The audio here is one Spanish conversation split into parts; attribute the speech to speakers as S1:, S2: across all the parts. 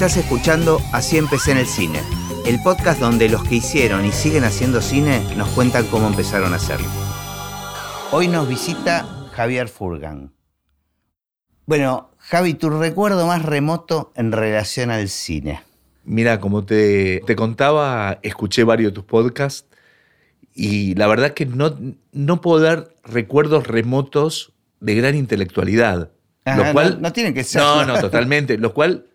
S1: Estás escuchando Así empecé en el cine, el podcast donde los que hicieron y siguen haciendo cine nos cuentan cómo empezaron a hacerlo. Hoy nos visita Javier Furgan. Bueno, Javi, tu recuerdo más remoto en relación al cine.
S2: Mira, como te, te contaba, escuché varios de tus podcasts y la verdad que no, no puedo dar recuerdos remotos de gran intelectualidad.
S1: Ajá,
S2: lo cual,
S1: no, no tiene que ser.
S2: No, no, totalmente. Lo cual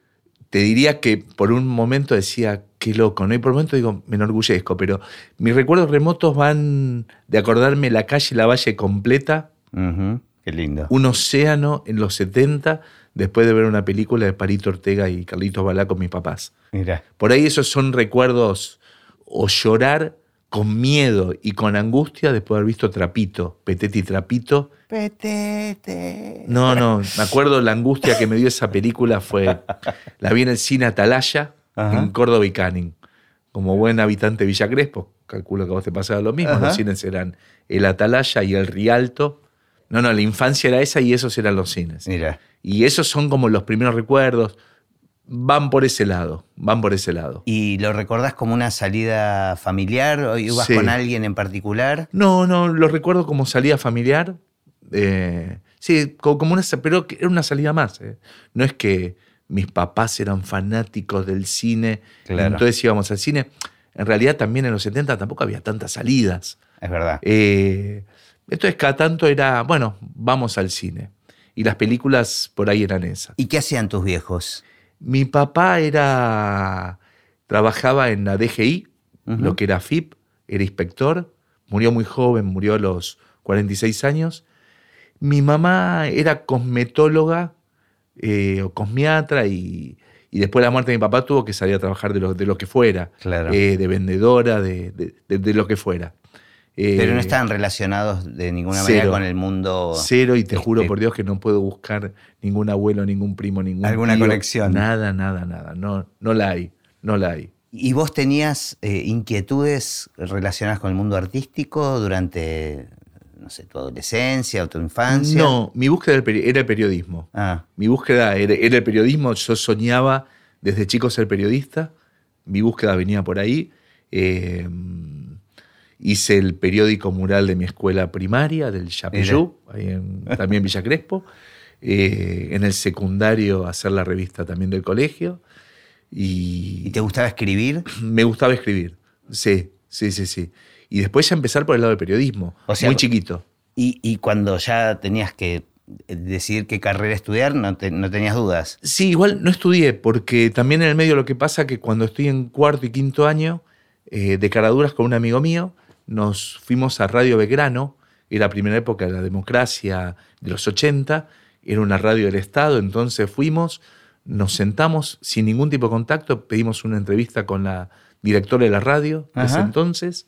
S2: te diría que por un momento decía, qué loco, ¿no? Y por un momento digo, me enorgullezco, pero mis recuerdos remotos van de acordarme la calle y la valle completa,
S1: Ujú, Qué lindo.
S2: un océano en los 70, después de ver una película de Parito Ortega y Carlitos Balá con mis papás.
S1: Mira.
S2: Por ahí esos son recuerdos o llorar con miedo y con angustia después de haber visto Trapito, Petete y Trapito.
S1: Petete.
S2: No, no, me acuerdo la angustia que me dio esa película fue, la vi en el cine Atalaya,
S1: Ajá.
S2: en Córdoba y Canning. Como buen habitante de Villa Crespo, calculo que a vos te pasaba lo mismo,
S1: Ajá.
S2: los cines eran el Atalaya y el Rialto. No, no, la infancia era esa y esos eran los cines.
S1: Mira.
S2: Y esos son como los primeros recuerdos. Van por ese lado, van por ese lado.
S1: ¿Y lo recordás como una salida familiar? ¿O ibas
S2: Sí.
S1: con alguien en particular?
S2: No, no, lo recuerdo como salida familiar. eh, sí, co- como una, pero era una salida más. eh. No es que mis papás eran fanáticos del cine,
S1: Claro.
S2: entonces íbamos al cine. En realidad también en los 70 tampoco había tantas salidas.
S1: Es verdad.
S2: Eh, entonces cada tanto era, bueno, vamos al cine. Y las películas por ahí eran esas.
S1: ¿Y qué hacían tus viejos?
S2: Mi papá era. trabajaba en la DGI, lo que era FIP, era inspector, murió muy joven, murió a los 46 años. Mi mamá era cosmetóloga eh, o cosmiatra y, y después de la muerte de mi papá tuvo que salir a trabajar de lo, de lo que fuera,
S1: Claro.
S2: eh, de vendedora, de, de- de- de lo que fuera. Eh,
S1: Pero no estaban relacionados de ninguna manera
S2: cero.
S1: con el mundo.
S2: Cero, y te juro
S1: este,
S2: por Dios que no puedo buscar ningún abuelo, ningún primo, ningún
S1: Alguna
S2: tío.
S1: conexión.
S2: Nada, nada, nada. No, no la hay, no la hay.
S1: ¿Y vos tenías eh, inquietudes relacionadas con el mundo artístico durante, no sé, tu adolescencia o tu infancia?
S2: No, mi búsqueda era el peri- era el periodismo.
S1: Ah,
S2: Mi búsqueda era, era el periodismo. Yo soñaba desde chico ser periodista. Mi búsqueda venía por ahí. Eh, hice el periódico mural de mi escuela primaria, del Chapeyú, también en Villa Crespo. Eh, en el secundario hacer la revista también del colegio. Y,
S1: ¿Y te gustaba escribir?
S2: me gustaba escribir. Sí, sí, sí, sí. Y después ya empezar por el lado del periodismo.
S1: O sea,
S2: muy chiquito.
S1: Y, y cuando ya tenías que decidir qué carrera estudiar, no, te- no tenías dudas.
S2: Sí, igual no estudié, porque también en el medio lo que pasa que cuando estoy en cuarto y quinto año, eh, de caraduras con un amigo mío, nos fuimos a Radio Belgrano, era la primera época de la democracia de los 80, era una radio del Estado, entonces fuimos, nos sentamos sin ningún tipo de contacto, pedimos una entrevista con la directora de la radio de ese entonces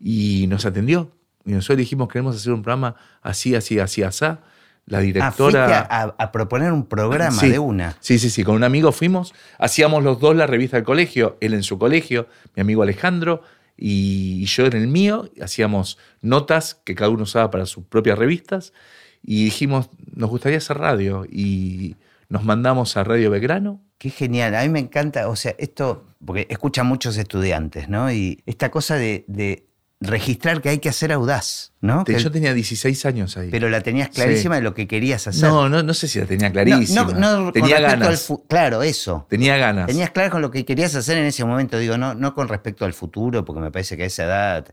S2: y nos atendió. Y nosotros dijimos, queremos hacer un programa así, así, así, así. La directora...
S1: a, a- a proponer un programa
S2: Sí.
S1: de una.
S2: Sí, sí, sí. Con un amigo fuimos, hacíamos los dos la revista del colegio, él en su colegio, mi amigo Alejandro y yo en el mío, hacíamos notas que cada uno usaba para sus propias revistas y dijimos, nos gustaría hacer radio y nos mandamos a Radio Belgrano.
S1: Qué genial, a mí me encanta, o sea, esto, porque escuchan muchos estudiantes, ¿no? Y esta cosa de, de registrar que hay que hacer audaz, ¿no?
S2: Te-
S1: Que-
S2: yo tenía 16 años ahí.
S1: pero la tenías clarísima
S2: Sí.
S1: de lo que querías hacer.
S2: no, no, no sé si la tenía clarísima.
S1: no, no
S2: tenía
S1: al
S2: ganas.
S1: fu- claro, eso.
S2: Tenía ganas.
S1: Tenías claro con lo que querías hacer en ese momento, digo, no, no con respecto al futuro, porque me parece que a esa edad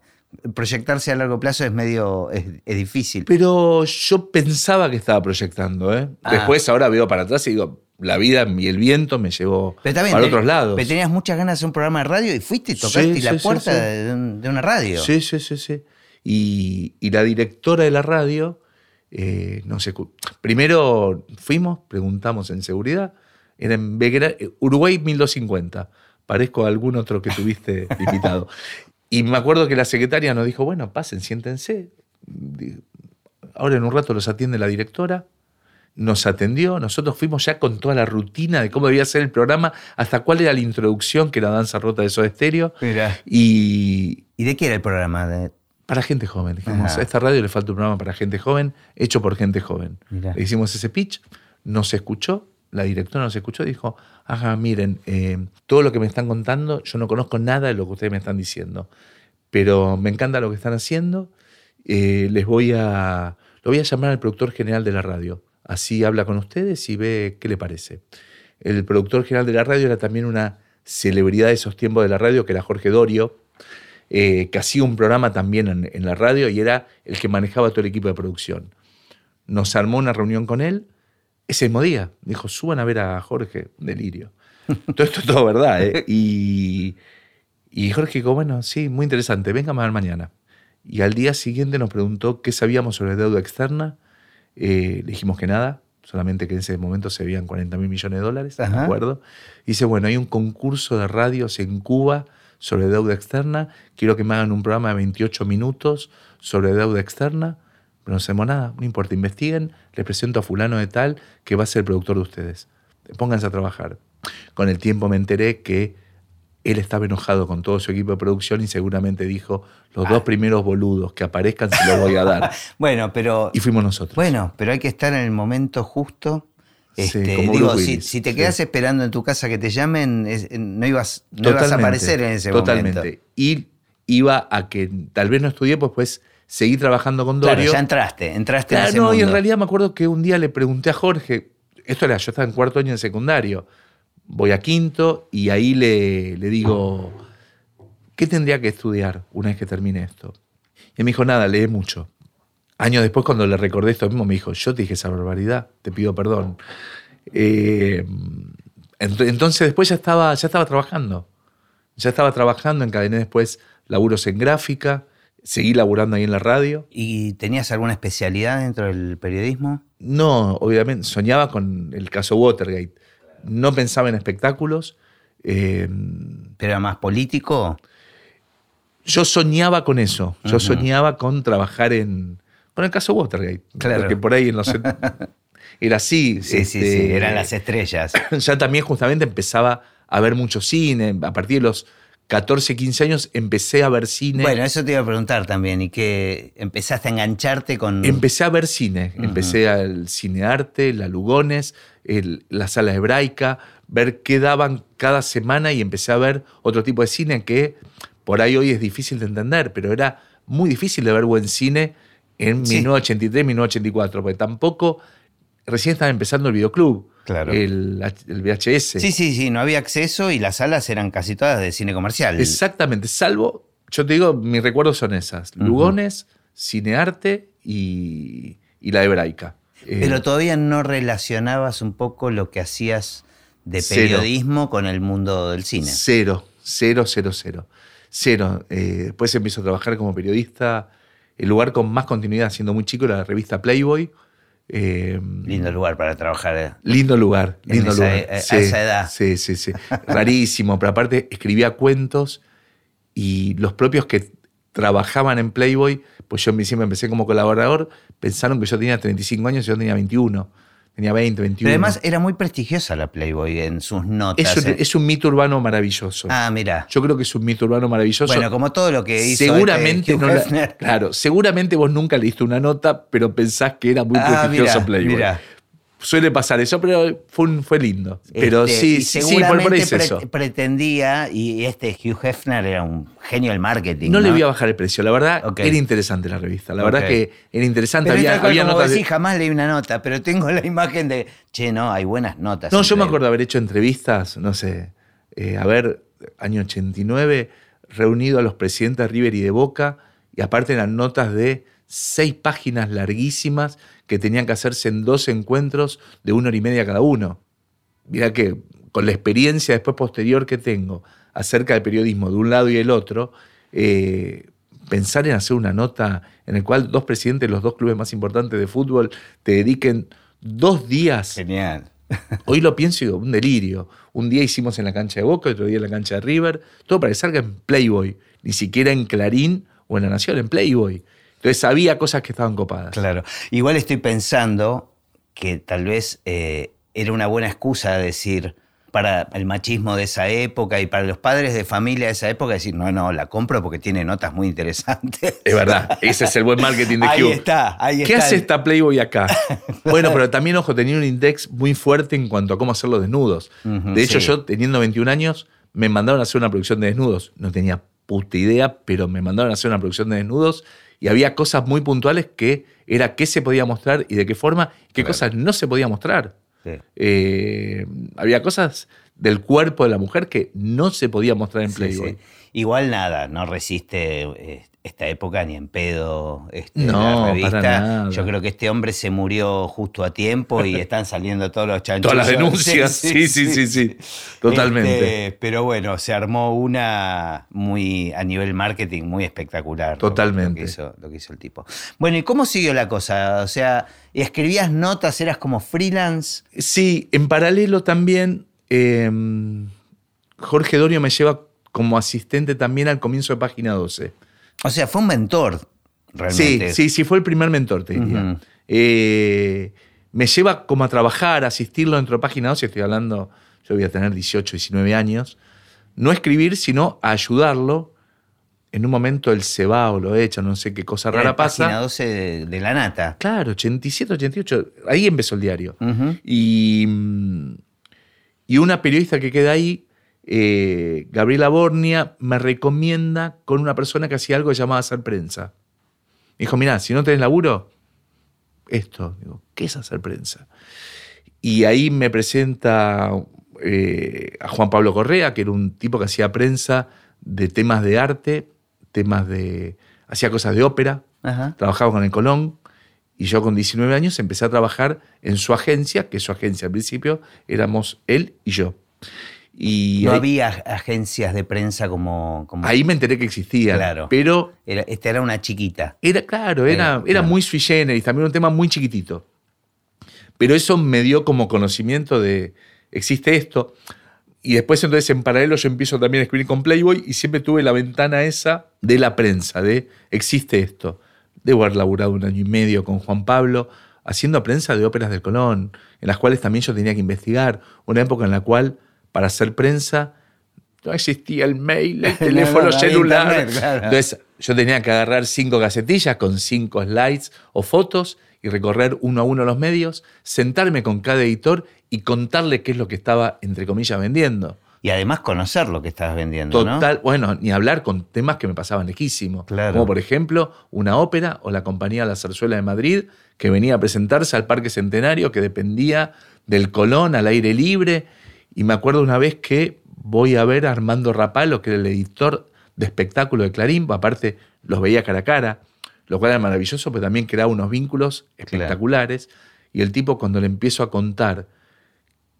S1: proyectarse a largo plazo es medio, es, es difícil.
S2: Pero yo pensaba que estaba proyectando, ¿eh?
S1: Ah.
S2: Después ahora veo para atrás y digo, la vida y el viento me llevó
S1: Pero también,
S2: para otros lados.
S1: Pero tenías muchas ganas de hacer un programa de radio y fuiste y tocaste
S2: Sí,
S1: la
S2: sí,
S1: puerta
S2: sí.
S1: De, un- de una radio.
S2: Sí, sí, sí, sí. Y, y la directora de la radio, eh, no sé, primero fuimos, preguntamos en seguridad, era en Belgra- eh, Uruguay 1250, parezco a algún otro que tuviste invitado. Y me acuerdo que la secretaria nos dijo, bueno, pasen, siéntense. Ahora en un rato los atiende la directora. Nos atendió, nosotros fuimos ya con toda la rutina de cómo debía ser el programa, hasta cuál era la introducción, que era Danza Rota de Soda. Y,
S1: ¿Y de qué era el programa? De-
S2: para gente joven. Dijimos,
S1: Ajá.
S2: a esta radio le falta un programa para gente joven, hecho por gente joven.
S1: Mirá.
S2: Le hicimos ese pitch, no se escuchó la directora nos escuchó y dijo, ajá, miren, eh, todo lo que me están contando, yo no conozco nada de lo que ustedes me están diciendo, pero me encanta lo que están haciendo, eh, les voy a, lo voy a llamar al productor general de la radio, así habla con ustedes y ve qué le parece. El productor general de la radio era también una celebridad de esos tiempos de la radio, que era Jorge Dorio, eh, que hacía un programa también en, en la radio y era el que manejaba todo el equipo de producción. Nos armó una reunión con él ese mismo día. Dijo, suban a ver a Jorge, delirio. todo esto es todo verdad. ¿eh? Y, y Jorge dijo, bueno, sí, muy interesante, venga a ver mañana. Y al día siguiente nos preguntó qué sabíamos sobre deuda externa. Eh, dijimos que nada, solamente que en ese momento se veían 40 mil millones de dólares, ¿de acuerdo? Dice, bueno, hay un concurso de radios en Cuba sobre deuda externa, quiero que me hagan un programa de 28 minutos sobre deuda externa, pero no sabemos nada, no importa, investiguen, les presento a fulano de tal que va a ser el productor de ustedes. Pónganse a trabajar. Con el tiempo me enteré que él estaba enojado con todo su equipo de producción y seguramente dijo, los dos primeros boludos que aparezcan se los voy a dar.
S1: Bueno, pero.
S2: Y fuimos nosotros.
S1: Bueno, pero hay que estar en el momento justo.
S2: Sí,
S1: Este,
S2: como
S1: digo, si, te
S2: sí.
S1: quedas esperando en tu casa que te llamen, es- no ibas, no ibas a aparecer en ese
S2: totalmente.
S1: momento.
S2: Y iba a que tal vez no estudié, pues pues seguí trabajando con Dorio.
S1: Claro, ya entraste, entraste en
S2: Claro,
S1: ese
S2: no,
S1: mundo.
S2: y en realidad me acuerdo que un día le pregunté a Jorge, esto era, yo estaba en cuarto año en secundario, voy a quinto y ahí le, le digo, ¿qué tendría que estudiar una vez que termine esto? Y él me dijo, nada, lee mucho. Años después, cuando le recordé esto mismo, me dijo, yo te dije esa barbaridad, te pido perdón. Eh, ent- entonces después ya estaba, ya estaba trabajando. Ya estaba trabajando, encadené después laburos en gráfica, seguí laburando ahí en la radio.
S1: ¿Y tenías alguna especialidad dentro del periodismo?
S2: No, obviamente, soñaba con el caso Watergate. No pensaba en espectáculos. eh,
S1: ¿Pero era más político?
S2: yo soñaba con eso. Yo soñaba con trabajar en. con el caso Watergate.
S1: Claro.
S2: Porque por ahí en los. era así.
S1: Sí, sí,
S2: este,
S1: sí, eran las estrellas.
S2: Ya también justamente empezaba a ver mucho cine. A partir de los 14, 15 años empecé a ver cine.
S1: Bueno, eso te iba a preguntar también. ¿Y que empezaste a engancharte con...?
S2: Empecé a ver cine.
S1: Ujú.
S2: Empecé al cinearte, la Lugones, el- la sala hebraica, ver qué daban cada semana y empecé a ver otro tipo de cine que por ahí hoy es difícil de entender, pero era muy difícil de ver buen cine en
S1: Sí.
S2: 1983, 1984, porque tampoco recién estaba empezando el videoclub,
S1: Claro.
S2: el, VHS.
S1: Sí, sí, sí, no había acceso y las salas eran casi todas de cine comercial.
S2: Exactamente, salvo, yo te digo, mis recuerdos son esas. Lugones, cinearte y, y la hebraica. Eh,
S1: Pero todavía no relacionabas un poco lo que hacías de
S2: Cero.
S1: periodismo con el mundo del cine.
S2: Cero, cero, cero, cero. Cero. Eh, después empiezo a trabajar como periodista. El lugar con más continuidad, siendo muy chico, era la revista Playboy. Eh,
S1: Lindo lugar para trabajar. eh.
S2: Lindo lugar, lindo
S1: esa-
S2: lugar.
S1: a- a esa edad.
S2: Sí, sí, sí. Rarísimo, pero aparte escribía cuentos y los propios que trabajaban en Playboy, pues yo siempre empecé como colaborador, pensaron que yo tenía 35 años y yo tenía 21. Tenía 20, 21.
S1: Pero además era muy prestigiosa la Playboy en sus notas.
S2: es un,
S1: eh.
S2: es un mito urbano maravilloso.
S1: Ah, mira.
S2: Yo creo que es un mito urbano maravilloso.
S1: Bueno, como todo lo que hizo
S2: seguramente
S1: este
S2: no la- claro, seguramente vos nunca leíste una nota, pero pensás que era muy
S1: Ah,
S2: prestigioso
S1: mira,
S2: Playboy.
S1: mira.
S2: Suele pasar eso, pero fue, un- fue lindo. Pero
S1: Este,
S2: sí, sí, sí, por, por ahí es
S1: seguramente
S2: eso.
S1: pre- pretendía, y este Hugh Hefner era un genio del marketing.
S2: No,
S1: No,
S2: le voy a bajar el precio. La verdad, era interesante la revista. La verdad
S1: Ok.
S2: que era interesante.
S1: Pero
S2: había había notas de-
S1: decís, jamás leí una nota, pero tengo la imagen de, che, no, hay buenas notas.
S2: No, yo me acuerdo de haber hecho entrevistas, no sé, eh, a ver, año 89, reunido a los presidentes de River y de Boca, y aparte eran notas de seis páginas larguísimas que tenían que hacerse en dos encuentros de una hora y media cada uno. Mira que con la experiencia después posterior que tengo acerca del periodismo de un lado y el otro, eh, pensar en hacer una nota en el cual dos presidentes de los dos clubes más importantes de fútbol te dediquen dos días
S1: Genial.
S2: Hoy lo pienso y digo, un delirio. Un día hicimos en la cancha de Boca, otro día en la cancha de River, todo para que salga en Playboy, ni siquiera en Clarín o en La Nación, en Playboy. Entonces había cosas que estaban copadas.
S1: Claro. Igual estoy pensando que tal vez eh, era una buena excusa de decir, para el machismo de esa época y para los padres de familia de esa época decir, no, no, la compro porque tiene notas muy interesantes.
S2: Es verdad, ese es el buen marketing de
S1: ahí
S2: Cube.
S1: está, ahí
S2: ¿Qué
S1: está.
S2: hace esta Playboy acá? bueno, pero también, ojo, tenía un index muy fuerte en cuanto a cómo hacer los desnudos. De hecho,
S1: sí.
S2: yo, teniendo 21 años, me mandaron a hacer una producción de desnudos. No tenía puta idea, pero me mandaron a hacer una producción de desnudos y había cosas muy puntuales que era qué se podía mostrar y de qué forma, qué
S1: Claro.
S2: cosas no se podía mostrar.
S1: Sí.
S2: Eh, había cosas del cuerpo de la mujer que no se podía mostrar en Playboy.
S1: sí. Igual nada, no resiste eh, esta época ni en pedo este,
S2: No,
S1: la revista.
S2: para nada.
S1: Yo creo que este hombre se murió justo a tiempo y están saliendo todos los chanchos.
S2: Todas las denuncias, sí, sí, sí, sí, totalmente.
S1: Este, pero bueno, se armó una muy a nivel marketing muy espectacular.
S2: Totalmente.
S1: Lo que, hizo, lo que hizo el tipo. Bueno, ¿y cómo siguió la cosa? O sea, escribías notas, eras como freelance.
S2: Sí, en paralelo también, eh, Jorge Dorio me lleva como asistente también al comienzo de Página 12.
S1: O sea, fue un mentor,
S2: Sí,
S1: realmente.
S2: sí, sí, fue el primer mentor, te diría. Eh, me lleva como a trabajar, a asistirlo dentro de Página 12, estoy hablando, yo voy a tener 18, 19 años. No escribir, sino a ayudarlo. En un momento él se va o lo echa, no sé qué cosa
S1: Era
S2: rara pasa.
S1: Página 12 de, de la nata.
S2: Claro, 87, 88, ahí empezó el diario. Y, y una periodista que queda ahí, eh, Gabriela Bornia, me recomienda con una persona que hacía algo que llamaba hacer prensa. Me dijo, mirá, si no tenés laburo, esto. Digo, ¿qué es hacer prensa? Y ahí me presenta eh, a Juan Pablo Correa, que era un tipo que hacía prensa de temas de arte, temas de... hacía cosas de ópera,
S1: Ajá.
S2: trabajaba con el Colón y yo con 19 años empecé a trabajar en su agencia, que su agencia al principio éramos él y yo. Y
S1: No
S2: ahí,
S1: había agencias de prensa como. como
S2: ahí me enteré que existía,
S1: Claro.
S2: pero
S1: era, esta era una chiquita.
S2: era claro, era,
S1: Era,
S2: era
S1: claro.
S2: muy sui generis, también un tema muy chiquitito. Pero eso me dio como conocimiento de, existe esto. Y después entonces en paralelo yo empiezo también a escribir con Playboy y siempre tuve la ventana esa de la prensa, de existe esto. Debo haber laburado un año y medio con Juan Pablo haciendo prensa de óperas del Colón, en las cuales también yo tenía que investigar. Una época en la cual para hacer prensa no existía el mail, el
S1: No,
S2: teléfono
S1: no, no había
S2: celular.
S1: internet, claro.
S2: Entonces yo tenía que agarrar cinco casetillas con cinco slides o fotos y recorrer uno a uno los medios, sentarme con cada editor y contarle qué es lo que estaba, entre comillas, vendiendo.
S1: Y además conocer lo que estabas vendiendo, ¿no?
S2: Total, bueno, ni hablar con temas que me pasaban lejísimos.
S1: Claro.
S2: Como por ejemplo, una ópera o la compañía La Zarzuela de Madrid, que venía a presentarse al Parque Centenario, que dependía del Colón al aire libre. Y me acuerdo una vez que voy a ver a Armando Rapalo, que era el editor de espectáculo de Clarín, aparte los veía cara a cara, lo cual era maravilloso, pero también creaba unos vínculos espectaculares. Y el tipo, cuando le empiezo a contar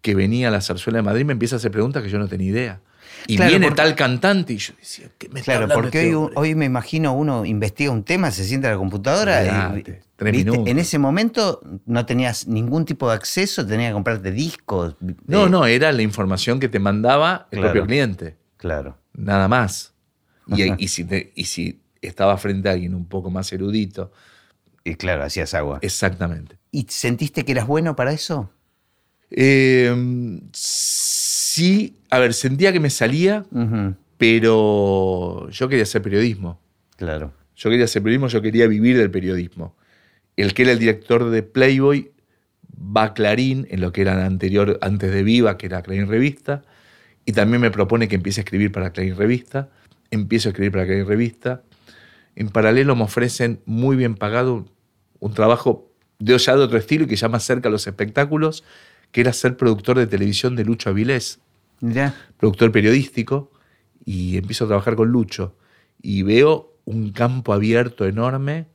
S2: que venía a la zarzuela de Madrid, me empieza a hacer preguntas que yo no tenía idea. Y
S1: Claro,
S2: viene
S1: porque-
S2: tal cantante y yo decía, ¿qué me está
S1: Claro, porque
S2: este
S1: hoy, hoy me imagino uno investiga un tema, se sienta a la computadora y. en ese momento no tenías ningún tipo de acceso, tenías que comprarte discos.
S2: No,
S1: eh,
S2: no, era la información que te mandaba el
S1: Claro.
S2: propio cliente,
S1: Claro.
S2: nada más. Y, si te- y si estaba frente a alguien un poco más erudito,
S1: Y claro, hacías agua.
S2: exactamente.
S1: ¿Y sentiste que eras bueno para eso?
S2: Eh, sí, a ver, sentía que me salía, pero yo quería hacer periodismo.
S1: Claro.
S2: Yo quería hacer periodismo, yo quería vivir del periodismo. El que era el director de Playboy va a Clarín, en lo que era anterior, antes de Viva, que era Clarín Revista, y también me propone que empiece a escribir para Clarín Revista. Empiezo a escribir para Clarín Revista. En paralelo me ofrecen muy bien pagado un trabajo de ya de otro estilo y que llama cerca a los espectáculos, que era ser productor de televisión de Lucho Avilés
S1: Ya.
S2: productor periodístico, y empiezo a trabajar con Lucho. Y veo un campo abierto enorme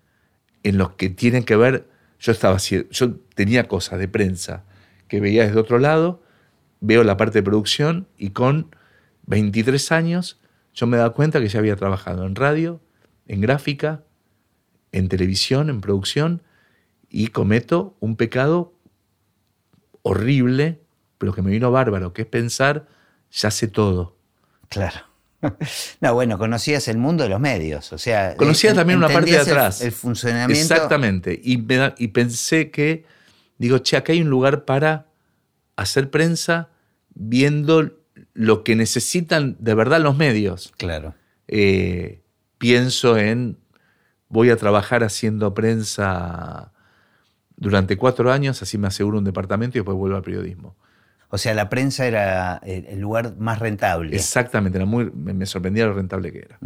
S2: en los que tienen que ver. Yo estaba yo tenía cosas de prensa que veía desde otro lado, veo la parte de producción y con 23 años yo me daba cuenta que ya había trabajado en radio, en gráfica, en televisión, en producción, y cometo un pecado horrible, pero que me vino bárbaro, que es pensar, ya sé todo.
S1: Claro. No, bueno, conocías el mundo de los medios, o sea...
S2: Conocía
S1: en-
S2: también una parte de
S1: el-
S2: atrás.
S1: El, funcionamiento...
S2: Exactamente. Y, me da- y pensé que, digo, che, acá hay un lugar para hacer prensa viendo lo que necesitan de verdad los medios.
S1: Claro.
S2: Eh, pienso en, voy a trabajar haciendo prensa durante cuatro años, así me aseguro un departamento y después vuelvo al periodismo.
S1: O sea, la prensa era el lugar más rentable.
S2: Exactamente, era muy, me sorprendía lo rentable que era.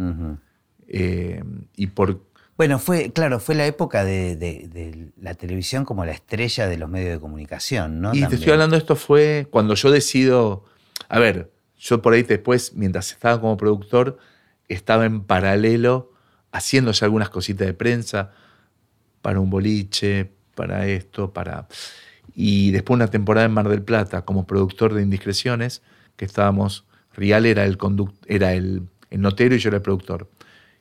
S2: Eh, y por...
S1: Bueno, fue, claro, fue la época de, la televisión como la estrella de los medios de comunicación, ¿no?
S2: Y te estoy hablando, esto fue cuando yo decido, a ver, yo por ahí después, mientras estaba como productor, estaba en paralelo haciéndose algunas cositas de prensa para un boliche, para esto, para... Y después una temporada en Mar del Plata como productor de Indiscreciones, que estábamos, Rial era el, era el, notero y yo era el productor.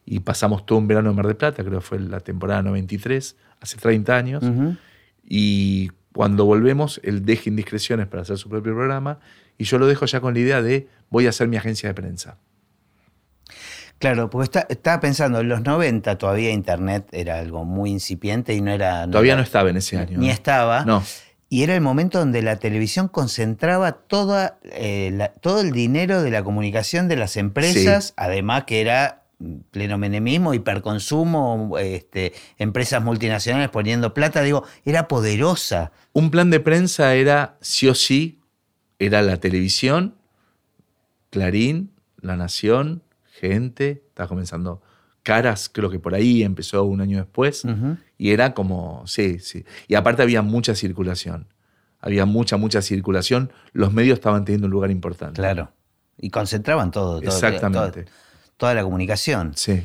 S2: Y pasamos todo un verano en Mar del Plata, creo que fue la temporada 93, hace 30 años. Y cuando volvemos, él deja Indiscreciones para hacer su propio programa y yo lo dejo ya con la idea de voy a hacer mi agencia de prensa.
S1: Claro, porque estaba pensando, en los 90 todavía Internet era algo muy incipiente y no era...
S2: todavía no estaba en ese año.
S1: Ni estaba.
S2: No.
S1: Y era el momento donde la televisión concentraba toda, eh, todo el dinero de la comunicación de las empresas, además que era pleno menemismo, hiperconsumo, este, empresas multinacionales poniendo plata, digo, era poderosa.
S2: Un plan de prensa era sí o sí, era la televisión, Clarín, La Nación, gente, estaba comenzando Caras, creo que por ahí empezó un año después, y era como, sí, sí. Y aparte había mucha circulación, había mucha, mucha circulación, los medios estaban teniendo un lugar importante.
S1: Claro, y concentraban todo. todo
S2: Exactamente.
S1: Toda, la comunicación.
S2: Sí.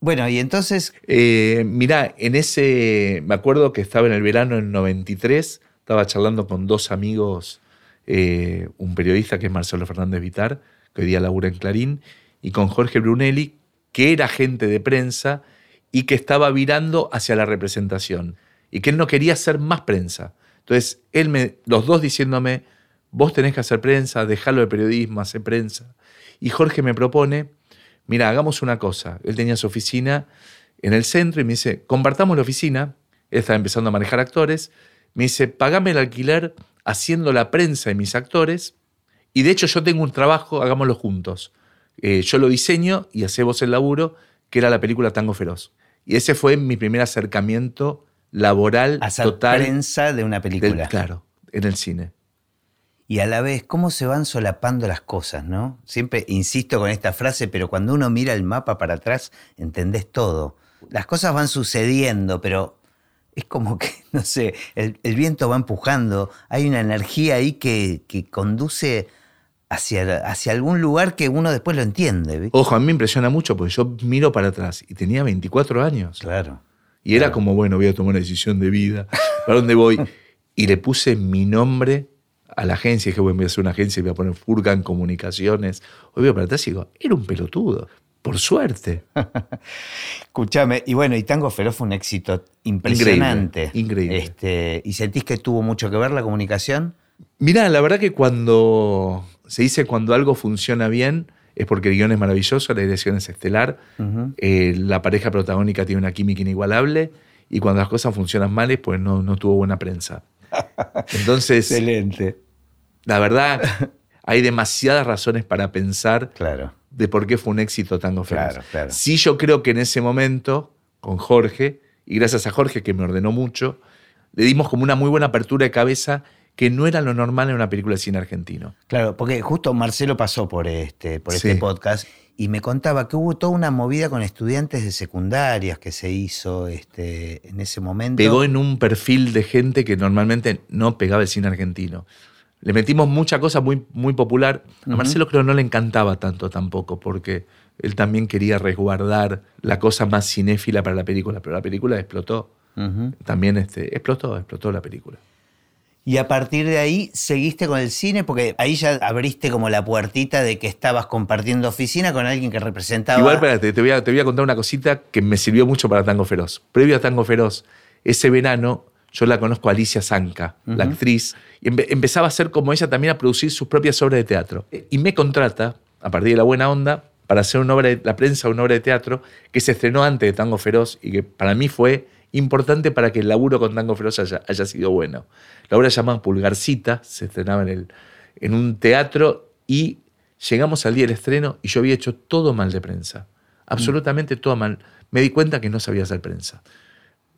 S1: Bueno, y entonces...
S2: Eh, mirá, en ese, me acuerdo que estaba en el verano del 93, estaba charlando con dos amigos, eh, un periodista que es Marcelo Fernández Vitar, que hoy día labura en Clarín, y con Jorge Brunelli, que era agente de prensa y que estaba virando hacia la representación y que él no quería hacer más prensa. Entonces, él me, los dos diciéndome, vos tenés que hacer prensa, dejalo de periodismo, hacer prensa. Y Jorge me propone, mira, hagamos una cosa. Él tenía su oficina en el centro y me dice, compartamos la oficina. Él estaba empezando a manejar actores. Me dice, pagame el alquiler haciendo la prensa de mis actores. Y de hecho yo tengo un trabajo, hagámoslo juntos. Eh, yo lo diseño y hacemos el laburo, que era la película Tango Feroz. Y ese fue mi primer acercamiento laboral
S1: Hacer
S2: total.
S1: prensa de una película.
S2: claro, en el cine.
S1: Y a la vez, cómo se van solapando las cosas, ¿no? Siempre insisto con esta frase, pero cuando uno mira el mapa para atrás, entendés todo. Las cosas van sucediendo, pero es como que, no sé, el, viento va empujando, hay una energía ahí que, que conduce hacia, hacia algún lugar que uno después lo entiende.
S2: Ojo, a mí me impresiona mucho porque yo miro para atrás y tenía 24 años.
S1: Claro.
S2: Y era como, bueno, voy a tomar una decisión de vida, ¿para dónde voy? Y le puse mi nombre a la agencia, dije, voy a hacer una agencia y voy a poner Furcan Comunicaciones. Hoy veo para atrás y digo, era un pelotudo, por suerte.
S1: Escúchame, y bueno, y Tango Feroz fue un éxito impresionante.
S2: Increíble.
S1: Este, ¿Y sentís que tuvo mucho que ver la comunicación?
S2: Mira, la verdad que cuando se dice cuando algo funciona bien es porque el guion es maravilloso, la dirección es estelar, eh, la pareja protagónica tiene una química inigualable y cuando las cosas funcionan mal es pues no, no tuvo buena prensa. Entonces,
S1: excelente.
S2: La verdad, hay demasiadas razones para pensar
S1: claro.
S2: de por qué fue un éxito Tango Feroz.
S1: Claro, claro.
S2: Sí, yo creo que en ese momento, con Jorge, y gracias a Jorge que me ordenó mucho, le dimos como una muy buena apertura de cabeza que no era lo normal en una película de cine argentino.
S1: Claro, porque justo Marcelo pasó por este, por este podcast y me contaba que hubo toda una movida con estudiantes de secundarias que se hizo este, en ese momento.
S2: Pegó en un perfil de gente que normalmente no pegaba el cine argentino. Le metimos mucha cosa muy, muy popular. A Marcelo creo no le encantaba tanto tampoco, porque él también quería resguardar la cosa más cinéfila para la película, pero la película explotó. También este, explotó, explotó la película.
S1: Y a partir de ahí seguiste con el cine, porque ahí ya abriste como la puertita de que estabas compartiendo oficina con alguien que representaba.
S2: Igual, espérate, te voy, a, te voy a contar una cosita que me sirvió mucho para Tango Feroz. Previo a Tango Feroz, ese verano yo la conozco a Alicia Zanca, la actriz, y empezaba a hacer como ella también a producir sus propias obras de teatro. Y me contrata, a partir de la buena onda, para hacer una obra de, la prensa, una obra de teatro que se estrenó antes de Tango Feroz y que para mí fue importante para que el laburo con Tango Feroz haya, sido bueno. La obra se llama Pulgarcita, se estrenaba en el, en un teatro y llegamos al día del estreno y yo había hecho todo mal de prensa. Absolutamente todo mal. Me di cuenta que no sabía hacer prensa.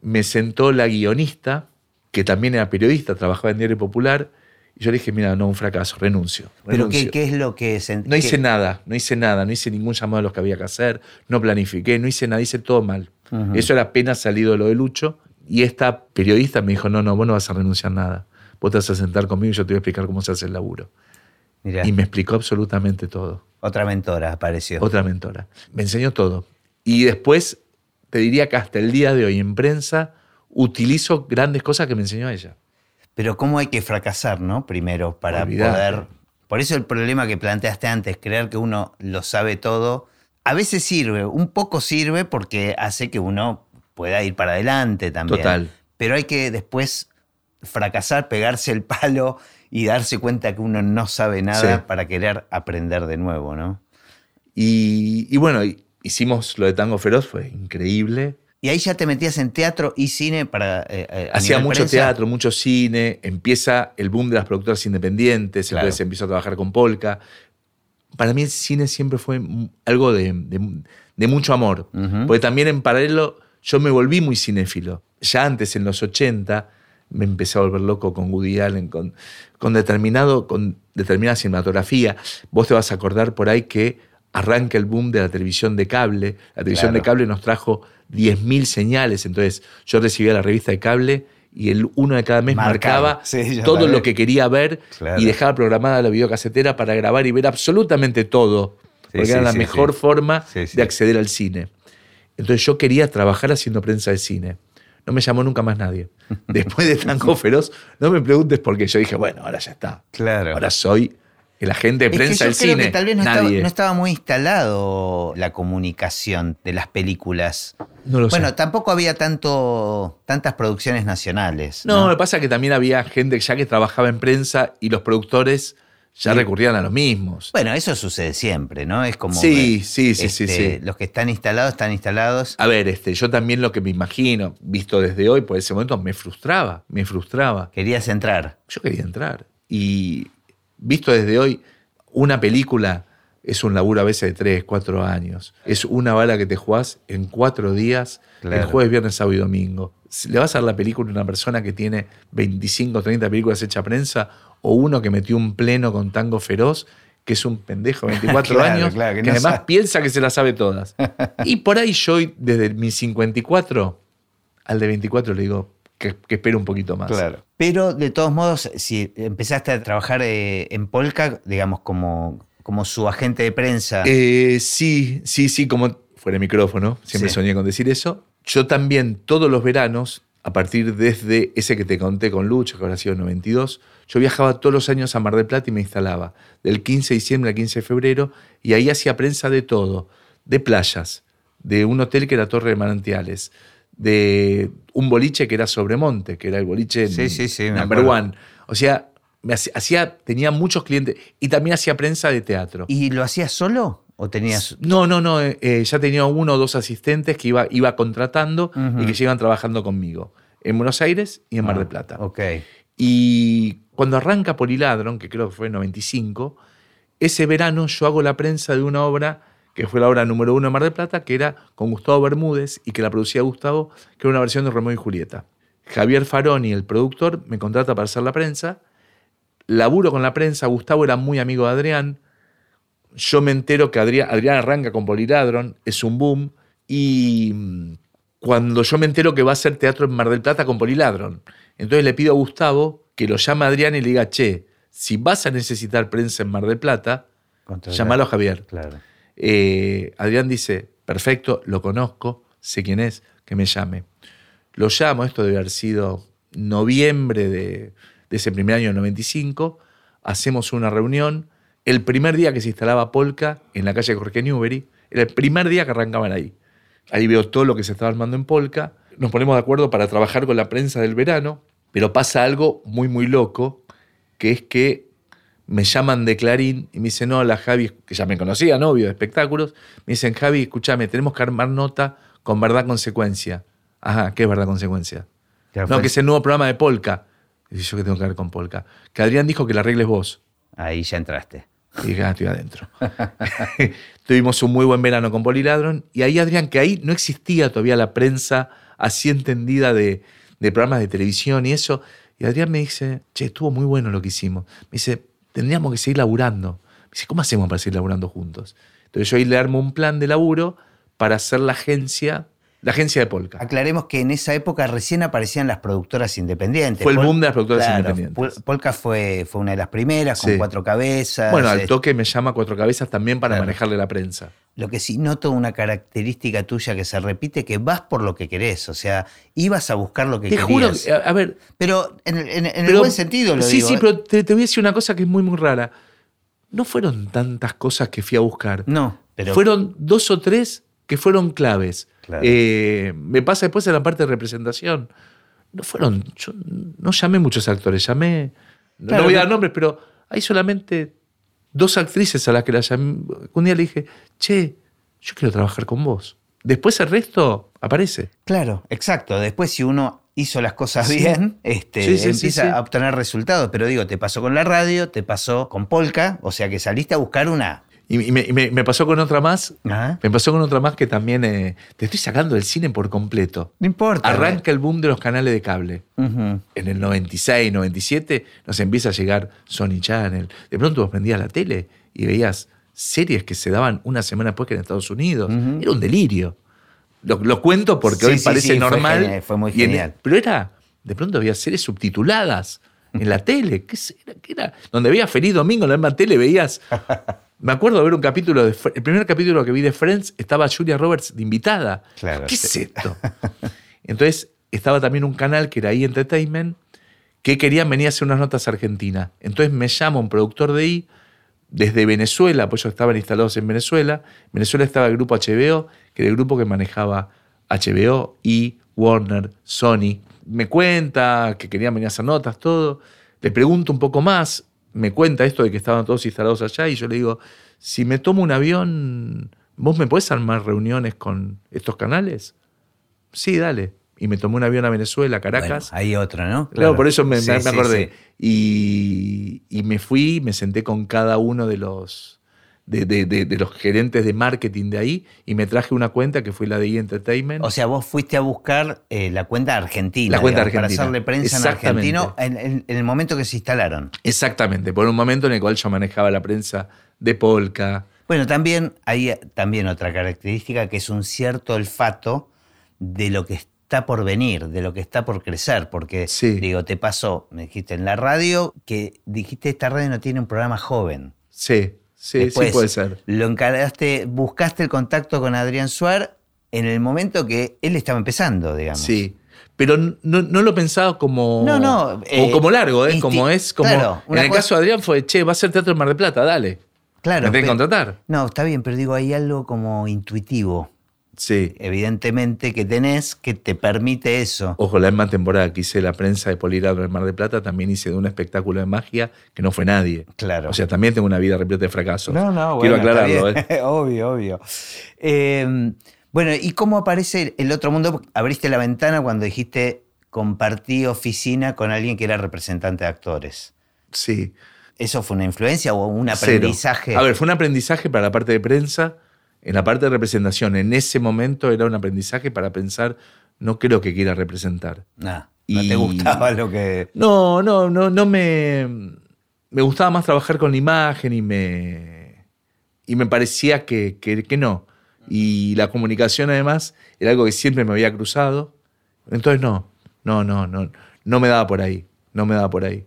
S2: Me sentó la guionista, que también era periodista, trabajaba en Diario Popular, y yo le dije, mira, no, un fracaso, renuncio.
S1: ¿Pero qué,
S2: renuncio".
S1: qué es lo que sent-
S2: No hice nada, no hice nada, no hice ningún llamado a los que había que hacer, no planifiqué, no hice nada, hice todo mal. Eso era apenas salido de lo de Lucho. Y esta periodista me dijo, no, no, vos no vas a renunciar nada. Vos te vas a sentar conmigo y yo te voy a explicar cómo se hace el laburo.
S1: Mirá,
S2: Y me explicó absolutamente todo.
S1: otra mentora apareció.
S2: Otra mentora. Me enseñó todo. Y después, te diría que hasta el día de hoy en prensa, utilizo grandes cosas que me enseñó ella.
S1: Pero cómo hay que fracasar, ¿no? Primero, para
S2: Olvidate.
S1: poder... Por eso el problema que planteaste antes, creer que uno lo sabe todo, a veces sirve, un poco sirve porque hace que uno pueda ir para adelante también.
S2: Total.
S1: Pero hay que después fracasar, pegarse el palo y darse cuenta que uno no sabe nada
S2: Sí.
S1: para querer aprender de nuevo, ¿no?
S2: Y, y bueno, hicimos lo de Tango Feroz, fue increíble.
S1: Y ahí ya te metías en teatro y cine para... eh, eh,
S2: Hacía mucho
S1: prensa.
S2: teatro, mucho cine, empieza el boom de las productoras independientes,
S1: Claro.
S2: entonces empezó a trabajar con Polka. Para mí el cine siempre fue algo de, de- de mucho amor,
S1: Ujú.
S2: porque también en paralelo yo me volví muy cinéfilo. Ya antes, en los 80, me empecé a volver loco con Woody Allen, con, con, determinado, con determinada cinematografía. Vos te vas a acordar por ahí que arranca el boom de la televisión de cable. La televisión
S1: Claro.
S2: de cable nos trajo 10.000 señales. Entonces yo recibía la revista de cable y el uno de cada mes
S1: Marcaba.
S2: marcaba
S1: Sí, ya
S2: todo lo que quería ver
S1: Claro.
S2: y dejaba programada la videocasetera para grabar y ver absolutamente todo.
S1: Sí,
S2: porque
S1: sí,
S2: era la mejor forma de acceder al cine. Entonces yo quería trabajar haciendo prensa de cine. No me llamó nunca más nadie. Después de Tango Feroz, no me preguntes por qué. Yo dije, bueno, ahora ya está.
S1: Claro.
S2: Ahora soy el agente de
S1: Es
S2: prensa
S1: que
S2: del
S1: yo creo
S2: cine.
S1: que tal vez no estaba,
S2: nadie.
S1: no estaba muy instalado la comunicación de las películas.
S2: No lo
S1: bueno,
S2: sé.
S1: tampoco había tanto, tantas producciones nacionales.
S2: No, lo que pasa es que también había gente ya que trabajaba en prensa y los productores ya
S1: Sí.
S2: recurrían a los mismos.
S1: Bueno, eso sucede siempre, ¿no? Es como.
S2: Sí,
S1: que,
S2: sí, sí, sí,
S1: este,
S2: sí.
S1: Los que están instalados, están instalados.
S2: A ver, este, yo también lo que me imagino, visto desde hoy, por ese momento, me frustraba, me frustraba.
S1: Querías entrar.
S2: Yo quería entrar. Y visto desde hoy, una película es un laburo a veces de tres, cuatro años. Es una bala que te jugás en cuatro días,
S1: Claro.
S2: el jueves, viernes, sábado y domingo. Le vas a dar la película a una persona que tiene 25, 30 películas hechas a prensa o uno que metió un pleno con tango feroz, que es un pendejo de 24
S1: Claro,
S2: años,
S1: claro, que
S2: que,
S1: no
S2: además
S1: sabe.
S2: piensa que se las sabe todas. y por ahí yo, desde mis 54, al de 24 le digo que, que espere un poquito más.
S1: Pero de todos modos, si empezaste a trabajar eh, en Polka, digamos, como, como su agente de prensa.
S2: Eh, sí, sí, sí, como fuera de micrófono, siempre
S1: Sí.
S2: soñé con decir eso. Yo también todos los veranos, a partir desde ese que te conté con Lucho, que habrá sido en 92, yo viajaba todos los años a Mar del Plata y me instalaba del 15 de diciembre al 15 de febrero y ahí hacía prensa de todo, de playas, de un hotel que era Torre de Manantiales, de un boliche que era Sobremonte, que era el boliche
S1: Sí, sí, sí, me
S2: number one. O sea, me hacía- hacía, tenía muchos clientes y también hacía prensa de teatro.
S1: ¿Y lo hacías solo? ¿O tenías.?
S2: No, no, no. eh, eh, ya tenía uno o dos asistentes que iba, iba contratando y que ya iban trabajando conmigo. En Buenos Aires y en Mar del Plata.
S1: Ok.
S2: Y cuando arranca Poliladron, que creo que fue en 95, ese verano yo hago la prensa de una obra que fue la obra número uno en Mar del Plata, que era con Gustavo Bermúdez y que la producía Gustavo, que era una versión de Romeo y Julieta. Javier Faroni, el productor, me contrata para hacer la prensa. Laburo con la prensa. Gustavo era muy amigo de Adrián. Yo me entero que Adrián, Adrián arranca con Poliladron, es un boom. Y mm, cuando yo me entero que va a hacer teatro en Mar del Plata con Poliladron, entonces le pido a Gustavo que lo llame a Adrián y le diga, che, si vas a necesitar prensa en Mar del Plata, llámalo a Javier.
S1: Claro.
S2: Eh, Adrián dice, perfecto, lo conozco, sé quién es, que me llame. Lo llamo, esto debe haber sido noviembre de, ese primer año, 95, hacemos una reunión. El primer día que se instalaba Polka en la calle Jorge Newbery, era el primer día que arrancaban ahí. Ahí veo todo lo que se estaba armando en Polka. Nos ponemos de acuerdo para trabajar con la prensa del verano, pero pasa algo muy, muy loco, que es que me llaman de Clarín y me dicen, hola Javi, que ya me conocía, novio de espectáculos, me dicen, Javi, escúchame, tenemos que armar nota con verdad consecuencia. Ajá, ¿qué es verdad consecuencia? No,
S1: fue-
S2: que es el nuevo programa de Polka. Y yo que tengo que ver con Polka. Que Adrián dijo que la arregles vos.
S1: Ahí ya entraste.
S2: Y dije, ah, estoy adentro. Tuvimos un muy buen verano con Poliladron y ahí, Adrián, que ahí no existía todavía la prensa así entendida de, de programas de televisión y eso. Y Adrián me dice, che, estuvo muy bueno lo que hicimos. Me dice, tendríamos que seguir laburando. ¿cómo hacemos para seguir laburando juntos? Entonces yo ahí le armo un plan de laburo para hacer la agencia la agencia de Polka.
S1: Aclaremos que en esa época recién aparecían las productoras independientes.
S2: Fue el boom de las productoras independientes.
S1: Polka fue, fue una de las primeras, con cuatro cabezas.
S2: Bueno, al toque me llama cuatro cabezas también para manejarle la prensa.
S1: Lo que sí noto una característica tuya que se repite, que vas por lo que querés. O sea, ibas a buscar lo que
S2: te
S1: querías.
S2: Juro, a, ver.
S1: Pero en, el buen sentido lo
S2: sí,
S1: digo.
S2: Sí, sí, ¿eh? pero te, te voy a decir una cosa que es muy, muy rara. No fueron tantas cosas que fui a buscar.
S1: No, pero.
S2: Fueron dos o tres que fueron claves. Eh, me pasa después en la parte de representación. No fueron, yo no llamé muchos actores, llamé, no voy a dar nombres, pero hay solamente dos actrices a las que la llamé. Un día le dije, che, yo quiero trabajar con vos. Después el resto aparece.
S1: Claro, exacto. Después si uno hizo las cosas bien, este, empieza a obtener resultados. Pero digo, te pasó con la radio, te pasó con Polka, o sea que saliste a buscar una
S2: y, me, pasó con otra más. Me pasó con otra más que también eh, te estoy sacando del cine por completo.
S1: No importa.
S2: Arranca el boom de los canales de cable. En el 96, 97 nos empieza a llegar Sony Channel. De pronto vos prendías la tele y veías series que se daban una semana después que en Estados Unidos. Era un delirio. Lo, cuento porque hoy parece normal.
S1: Fue, muy genial.
S2: pero era, de pronto había series subtituladas en la tele. ¿Qué era? ¿Qué era? Donde veías Feliz Domingo en la misma tele, veías Me acuerdo de ver un capítulo, de, el primer capítulo que vi de Friends estaba Julia Roberts de invitada.
S1: Claro,
S2: ¿Qué es esto? Entonces estaba también un canal que era E! Entertainment que querían venir a hacer unas notas a Argentina. Entonces me llama un productor de I desde Venezuela, pues ellos estaban instalados en Venezuela. En Venezuela estaba el grupo HBO, que era el grupo que manejaba HBO, y Warner, Sony. Me cuenta que querían venir a hacer notas, todo. Le pregunto un poco más me cuenta esto de que estaban todos instalados allá y yo le digo, si me tomo un avión, ¿vos me podés armar reuniones con estos canales? Sí, dale. Y me tomé un avión a Venezuela, Caracas.
S1: hay otro, ¿no?
S2: Claro, por eso me, acordé. Y, y, me fui, me senté con cada uno de los, de, los gerentes de marketing de ahí y me traje una cuenta que fue la de E! Entertainment.
S1: O sea, vos fuiste a buscar eh, la cuenta argentina.
S2: La cuenta argentina.
S1: Para hacerle prensa en argentino en, el momento que se instalaron.
S2: Exactamente, por un momento en el cual yo manejaba la prensa de Polka.
S1: Bueno, también hay también otra característica que es un cierto olfato de lo que está por venir, de lo que está por crecer, porque digo, te pasó, me dijiste en la radio que dijiste esta radio no tiene un programa joven.
S2: Sí. Sí, sí puede ser.
S1: Lo encaraste, buscaste el contacto con Adrián Suárez en el momento que él estaba empezando, digamos.
S2: Sí. Pero no, lo pensaba como,
S1: no, no,
S2: eh, como largo, ¿eh? como es, como. en el caso de Adrián fue, che, va a ser teatro en Mar de Plata, dale.
S1: Claro.
S2: Me tenés que contratar.
S1: No, está bien, pero digo, hay algo como intuitivo.
S2: Sí.
S1: Evidentemente que tenés que te permite eso.
S2: Ojo, la misma temporada que hice la prensa de Polirado en Mar de Plata, también hice de un espectáculo de magia que no fue nadie.
S1: Claro.
S2: O sea, también tengo una vida repleta de fracasos.
S1: No, no,
S2: Quiero aclararlo.
S1: ¿eh? obvio, obvio. Em, bueno, ¿y cómo aparece el otro mundo? Abriste la ventana cuando dijiste compartí oficina con alguien que era representante de actores.
S2: Sí.
S1: ¿Eso fue una influencia o un aprendizaje?
S2: A ver, fue un aprendizaje para la parte de prensa en la parte de representación, en ese momento era un aprendizaje para pensar, no creo que quiera representar.
S1: no te gustaba lo que...
S2: No, no, no, no me... Me gustaba más trabajar con la imagen y me, y me parecía que, que, no. Y la comunicación además era algo que siempre me había cruzado. Entonces no, no, no, no, no me daba por ahí, no me daba por ahí.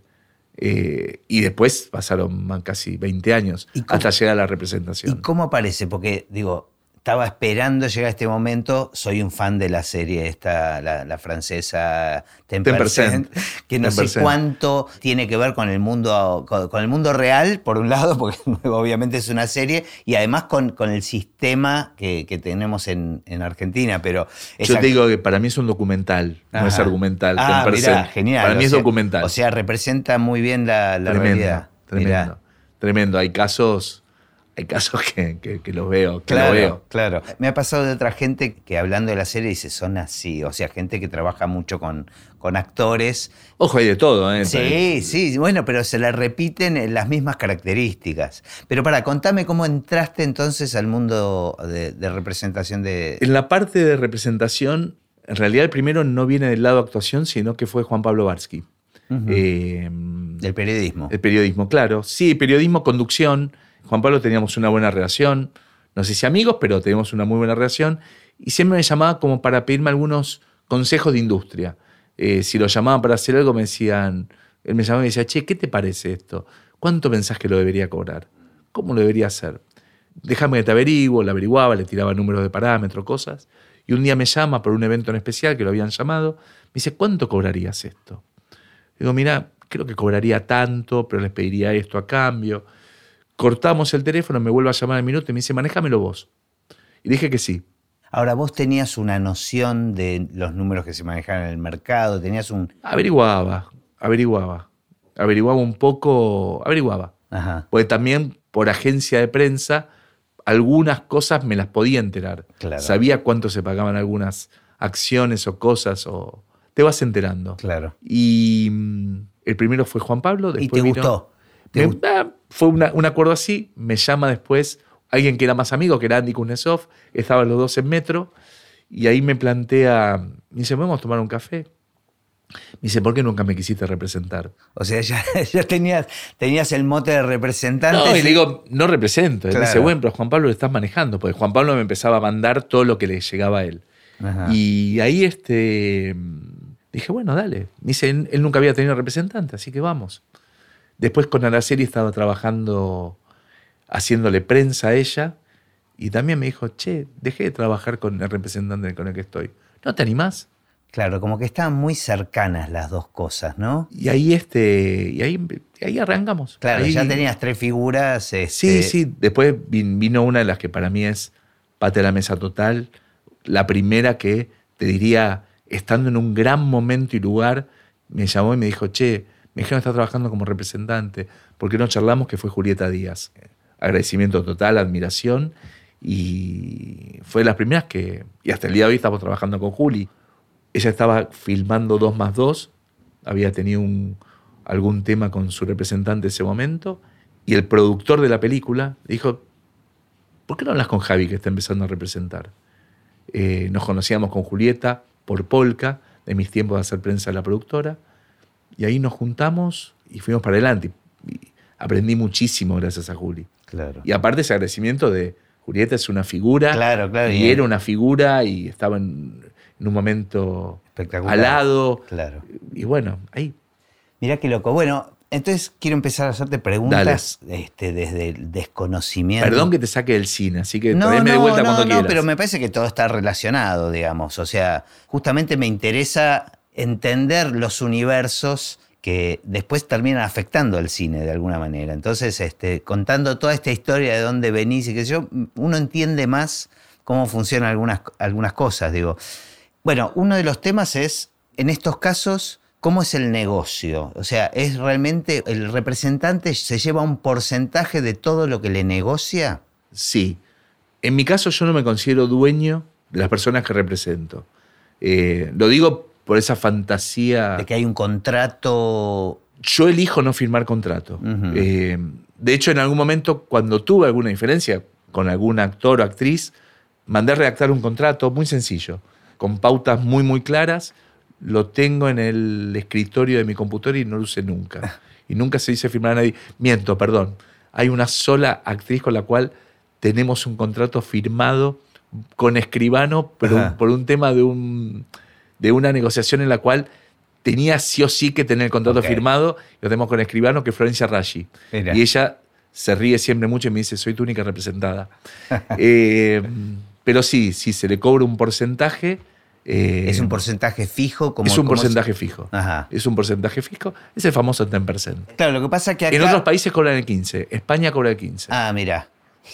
S2: Eh, y después pasaron casi 20 años hasta llegar a la representación.
S1: ¿Y cómo aparece? Porque, digo, estaba esperando llegar a este momento. Soy un fan de la serie esta, la, francesa Tempercent, que no sé cuánto tiene que ver con el mundo, con, el mundo real, por un lado, porque obviamente es una serie, y además con, con el sistema que, tenemos en, Argentina. Pero
S2: Yo te digo que para mí es un documental, no es argumental.
S1: Ah, genial.
S2: Para mí es documental.
S1: O sea, representa muy bien la,
S2: realidad. Tremendo, tremendo. Hay casos hay casos que, que, que los veo, que
S1: Claro,
S2: lo veo.
S1: claro. Me ha pasado de otra gente que hablando de la serie dice, son así. O sea, gente que trabaja mucho con, con actores.
S2: Ojo, hay de todo, ¿eh?
S1: Sí, sí, bueno, pero se le repiten en las mismas características. Pero para, contame cómo entraste entonces al mundo de, de representación de...
S2: En la parte de representación, en realidad el primero no viene del lado de actuación, sino que fue Juan Pablo Barsky. Eh,
S1: del periodismo.
S2: el periodismo, claro. Sí, periodismo, conducción. Juan Pablo teníamos una buena relación. No sé si amigos, pero teníamos una muy buena relación. Y siempre me llamaba como para pedirme algunos consejos de industria. Eh, si lo llamaban para hacer algo, me decían, él me llamaba y me decía, che, ¿qué te parece esto? ¿Cuánto pensás que lo debería cobrar? ¿Cómo lo debería hacer? Déjame que te averiguo, le averiguaba, le tiraba números de parámetros, cosas. Y un día me llama por un evento en especial que lo habían llamado. Me dice, ¿cuánto cobrarías esto? Digo, mira, creo que cobraría tanto, pero les pediría esto a cambio. Cortamos el teléfono, me vuelve a llamar al minuto y me dice, manéjamelo vos. Y dije que sí.
S1: Ahora, vos tenías una noción de los números que se manejaban en el mercado, tenías un...
S2: Averiguaba, averiguaba. Averiguaba un poco, averiguaba.
S1: Ajá,
S2: Porque también por agencia de prensa, algunas cosas me las podía enterar.
S1: Claro.
S2: Sabía cuánto se pagaban algunas acciones o cosas, o te vas enterando.
S1: claro.
S2: Y mm, el primero fue Juan Pablo.
S1: ¿Y
S2: Después
S1: te
S2: vino-
S1: gustó? ¿Te
S2: Me-
S1: gustó?
S2: Fue una- un acuerdo así. Me llama después alguien que era más amigo, que era Andy Kuznetsov. Estaban los dos en metro. Y ahí me plantea, me dice, ¿podemos tomar un café? Me dice, ¿por qué nunca me quisiste representar?
S1: O sea, ya, ya tenías, tenías el mote de representante.
S2: No, y le digo, no represento. Él me dice,
S1: Claro.
S2: bueno, pero Juan Pablo lo estás manejando. Porque Juan Pablo me empezaba a mandar todo lo que le llegaba a él.
S1: Ajá.
S2: Y ahí este, dije, bueno, dale. Me dice, él nunca había tenido representante, así que vamos. Después con Araceli estaba trabajando, haciéndole prensa a ella. Y también me dijo, che, dejé de trabajar con el representante con el que estoy. ¿No te animás?
S1: Claro, como que estaban muy cercanas las dos cosas, ¿no?
S2: Y ahí, este, y ahí, ahí arrancamos.
S1: Claro,
S2: Ahí-
S1: ya tenías tres figuras.
S2: Sí,
S1: este,
S2: sí. Después vin- vino una de las que para mí es pate a la mesa total. La primera que te diría, estando en un gran momento y lugar, me llamó y me dijo, che, me dijeron está trabajando como representante. ¿Por qué no charlamos? Que fue Julieta Díaz. Agradecimiento total, admiración. Y fue de las primeras que, y hasta el día de hoy estamos trabajando con Juli. Ella estaba filmando 2 más 2, había tenido algún tema con su representante en ese momento, y el productor de la película dijo, ¿por qué no hablas con Javi que está empezando a representar? Eh, nos conocíamos con Julieta por Polka, de mis tiempos de hacer prensa de la productora, y ahí nos juntamos y fuimos para adelante. Y aprendí muchísimo gracias a Juli.
S1: Claro.
S2: Y aparte ese agradecimiento de Julieta es una figura,
S1: Claro, claro,
S2: y era una figura y estaba en, en un momento
S1: Espectacular.
S2: al lado.
S1: Claro.
S2: Y bueno, ahí.
S1: Mirá qué loco. Bueno, entonces quiero empezar a hacerte preguntas este, desde el desconocimiento.
S2: Perdón que te saque del cine, así que
S1: No,
S2: traeme de
S1: no,
S2: vuelta
S1: no,
S2: cuando
S1: no,
S2: quieras.
S1: pero me parece que todo está relacionado, digamos. O sea, justamente me interesa entender los universos que después terminan afectando al cine de alguna manera. Entonces, este, contando toda esta historia de dónde venís y sé yo, uno entiende más cómo funcionan algunas, algunas cosas. Digo, bueno, uno de los temas es, en estos casos, ¿cómo es el negocio? O sea, ¿es realmente el representante se lleva un porcentaje de todo lo que le negocia?
S2: Sí. En mi caso, yo no me considero dueño de las personas que represento. Eh, lo digo por esa fantasía.
S1: De que hay un contrato.
S2: Yo elijo no firmar contrato. Eh, de hecho, en algún momento, cuando tuve alguna diferencia con algún actor o actriz, mandé a redactar un contrato muy sencillo, con pautas muy, muy claras. Lo tengo en el escritorio de mi computadora y no lo usé nunca. Y nunca se dice firmar a nadie. Miento, perdón. Hay una sola actriz con la cual tenemos un contrato firmado con escribano, pero
S1: Ajá.
S2: por un tema de, un, de una negociación en la cual tenía sí o sí que tener el contrato firmado. Lo tenemos con escribano, que es Florencia.
S1: Mira.
S2: Y ella se ríe siempre mucho y me dice, soy tu única representada. Eh, pero sí, sí, se le cobra un porcentaje. eh,
S1: es un porcentaje fijo. Como,
S2: es un
S1: como
S2: porcentaje fijo.
S1: Ajá.
S2: Es un porcentaje fijo. Es el famoso 10%.
S1: Claro, lo que pasa es que acá.
S2: En otros países cobran el 15. España cobra el 15.
S1: Ah, mira.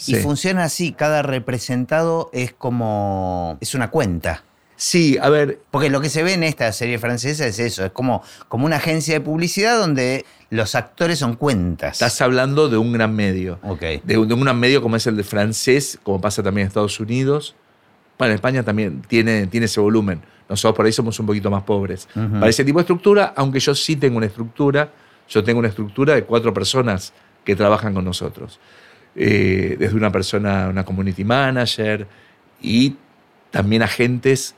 S1: Y funciona así, cada representado es como. es una cuenta.
S2: Sí, a ver,
S1: Porque lo que se ve en esta serie francesa es eso, es como, como una agencia de publicidad donde los actores son cuentas.
S2: estás hablando de un gran medio.
S1: Ok.
S2: De, un- de un gran medio como es el de francés, como pasa también en Estados Unidos. Bueno, España también tiene, tiene ese volumen. Nosotros por ahí somos un poquito más pobres.
S1: Ujú.
S2: Para ese tipo de estructura, aunque yo sí tengo una estructura, yo tengo una estructura de cuatro personas que trabajan con nosotros. Eh, desde una persona, una community manager y también agentes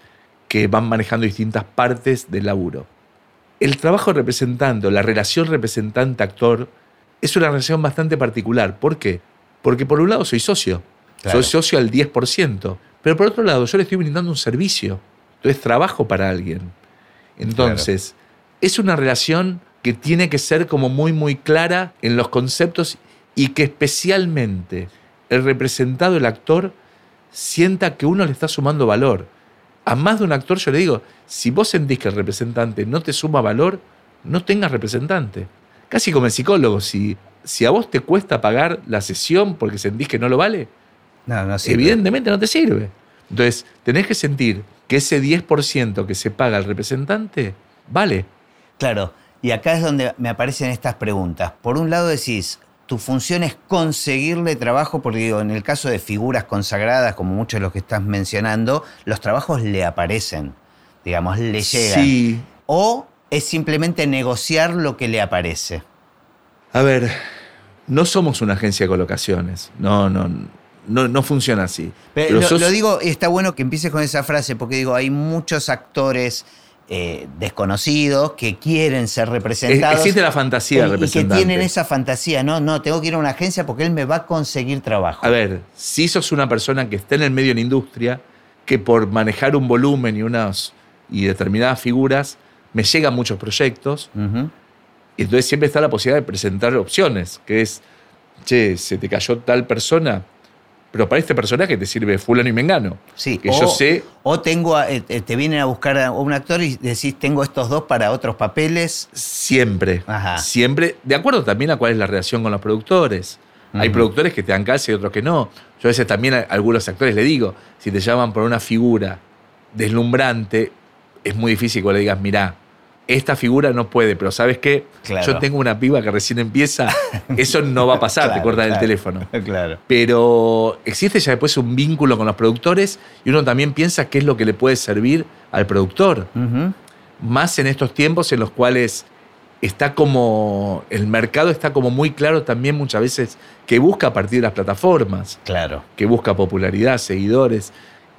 S2: que van manejando distintas partes del laburo. El trabajo de representante, o la relación representante-actor, es una relación bastante particular. ¿Por qué? Porque por un lado soy socio,
S1: Claro.
S2: soy socio al 10%, pero por otro lado yo le estoy brindando un servicio. Entonces trabajo para alguien. Entonces, es una relación que tiene que ser como muy, muy clara en los conceptos y que especialmente el representado, el actor, sienta que uno le está sumando valor. A más de un actor yo le digo, si vos sentís que el representante no te suma valor, no tengas representante. Casi como el psicólogo, si, si a vos te cuesta pagar la sesión porque sentís que no lo vale,
S1: No, no sirve.
S2: evidentemente no te sirve. Entonces, tenés que sentir que ese 10% que se paga al representante, vale.
S1: Claro, y acá es donde me aparecen estas preguntas. Por un lado decís, tu función es conseguirle trabajo, porque digo, en el caso de figuras consagradas, como muchos de los que estás mencionando, los trabajos le aparecen, digamos, le llegan.
S2: Sí.
S1: O es simplemente negociar lo que le aparece.
S2: A ver, no somos una agencia de colocaciones. No, no, no, no funciona así.
S1: Pero
S2: Pero
S1: lo,
S2: sos-
S1: lo digo, está bueno que empieces con esa frase, porque digo, hay muchos actores eh, desconocidos que quieren ser representados.
S2: existe la fantasía
S1: y- y que tienen esa fantasía, no, no, tengo que ir a una agencia porque él me va a conseguir trabajo.
S2: A ver, si sos una persona que está en el medio de la industria, que por manejar un volumen y unas y determinadas figuras, me llegan muchos proyectos, y entonces siempre está la posibilidad de presentar opciones, que es, che, se te cayó tal persona, pero para este personaje te sirve fulano y mengano.
S1: Sí,
S2: que
S1: o,
S2: yo sé,
S1: o tengo, a- eh, eh, te vienen a buscar a un actor y decís, tengo estos dos para otros papeles.
S2: siempre,
S1: Ajá.
S2: siempre, de acuerdo también a cuál es la relación con los productores. Hay productores que te dan calce y otros que no. Yo a veces también a algunos actores le digo, si te llaman por una figura deslumbrante, es muy difícil que le digas, mirá, esta figura no puede, pero ¿sabes qué?
S1: Claro.
S2: Yo tengo una piba que recién empieza, eso no va a pasar, te
S1: Claro,
S2: cortan el teléfono.
S1: Claro.
S2: Pero existe ya después un vínculo con los productores y uno también piensa qué es lo que le puede servir al productor más en estos tiempos en los cuales está como el mercado está como muy claro también muchas veces que busca a partir de las plataformas,
S1: Claro.
S2: que busca popularidad, seguidores.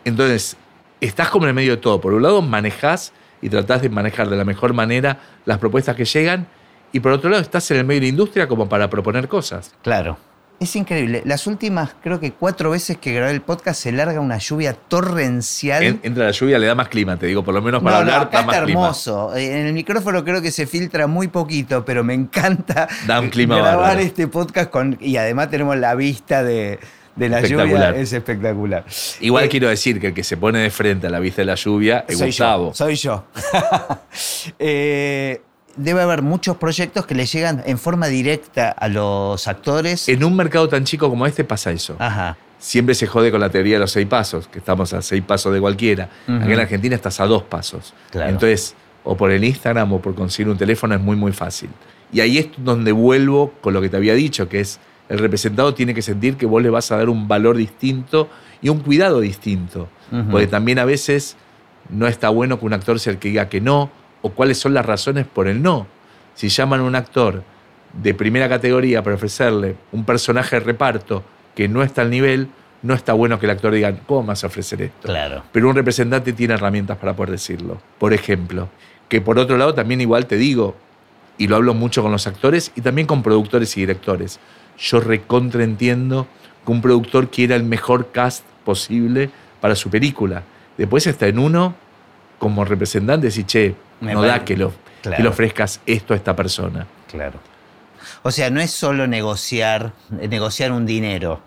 S2: Entonces, estás como en el medio de todo. Por un lado, manejás y tratás de manejar de la mejor manera las propuestas que llegan y por otro lado, estás en el medio de la industria como para proponer cosas.
S1: Claro. Es increíble. Las últimas, creo que cuatro veces que grabé el podcast se larga una lluvia torrencial.
S2: En- entra la lluvia, le da más clima, te digo, por lo menos para
S1: no, no,
S2: hablar
S1: acá
S2: da más
S1: está hermoso. Eh, En el micrófono creo que se filtra muy poquito, pero me encanta
S2: Da un clima
S1: grabar
S2: bárbaro.
S1: este podcast con. Y además tenemos la vista de, de la lluvia. Es espectacular.
S2: Igual
S1: Eh,
S2: quiero decir que el que se pone de frente a la vista de la lluvia es
S1: soy
S2: Gustavo.
S1: yo. Soy yo. Eh, debe haber muchos proyectos que le llegan en forma directa a los actores.
S2: En un mercado tan chico como este pasa eso.
S1: Ajá.
S2: Siempre se jode con la teoría de los seis pasos, que estamos a seis pasos de cualquiera.
S1: Ujú.
S2: Aquí en Argentina estás a dos pasos.
S1: Claro.
S2: Entonces, o por el Instagram o por conseguir un teléfono es muy, muy fácil. Y ahí es donde vuelvo con lo que te había dicho, que es el representado tiene que sentir que vos le vas a dar un valor distinto y un cuidado distinto.
S1: Ujú.
S2: Porque también a veces no está bueno que un actor sea el que diga que no, o cuáles son las razones por el no. Si llaman a un actor de primera categoría para ofrecerle un personaje de reparto que no está al nivel, no está bueno que el actor diga, ¿cómo vas a ofrecer esto?
S1: Claro.
S2: Pero un representante tiene herramientas para poder decirlo. Por ejemplo, que por otro lado también igual te digo, y lo hablo mucho con los actores y también con productores y directores, yo recontraentiendo que un productor quiera el mejor cast posible para su película. Después está en uno, como representante, decir, che,
S1: Me
S2: no
S1: parece-
S2: da que, lo,
S1: Claro.
S2: que le ofrezcas esto a esta persona.
S1: Claro. O sea, no es solo negociar, eh, negociar un dinero.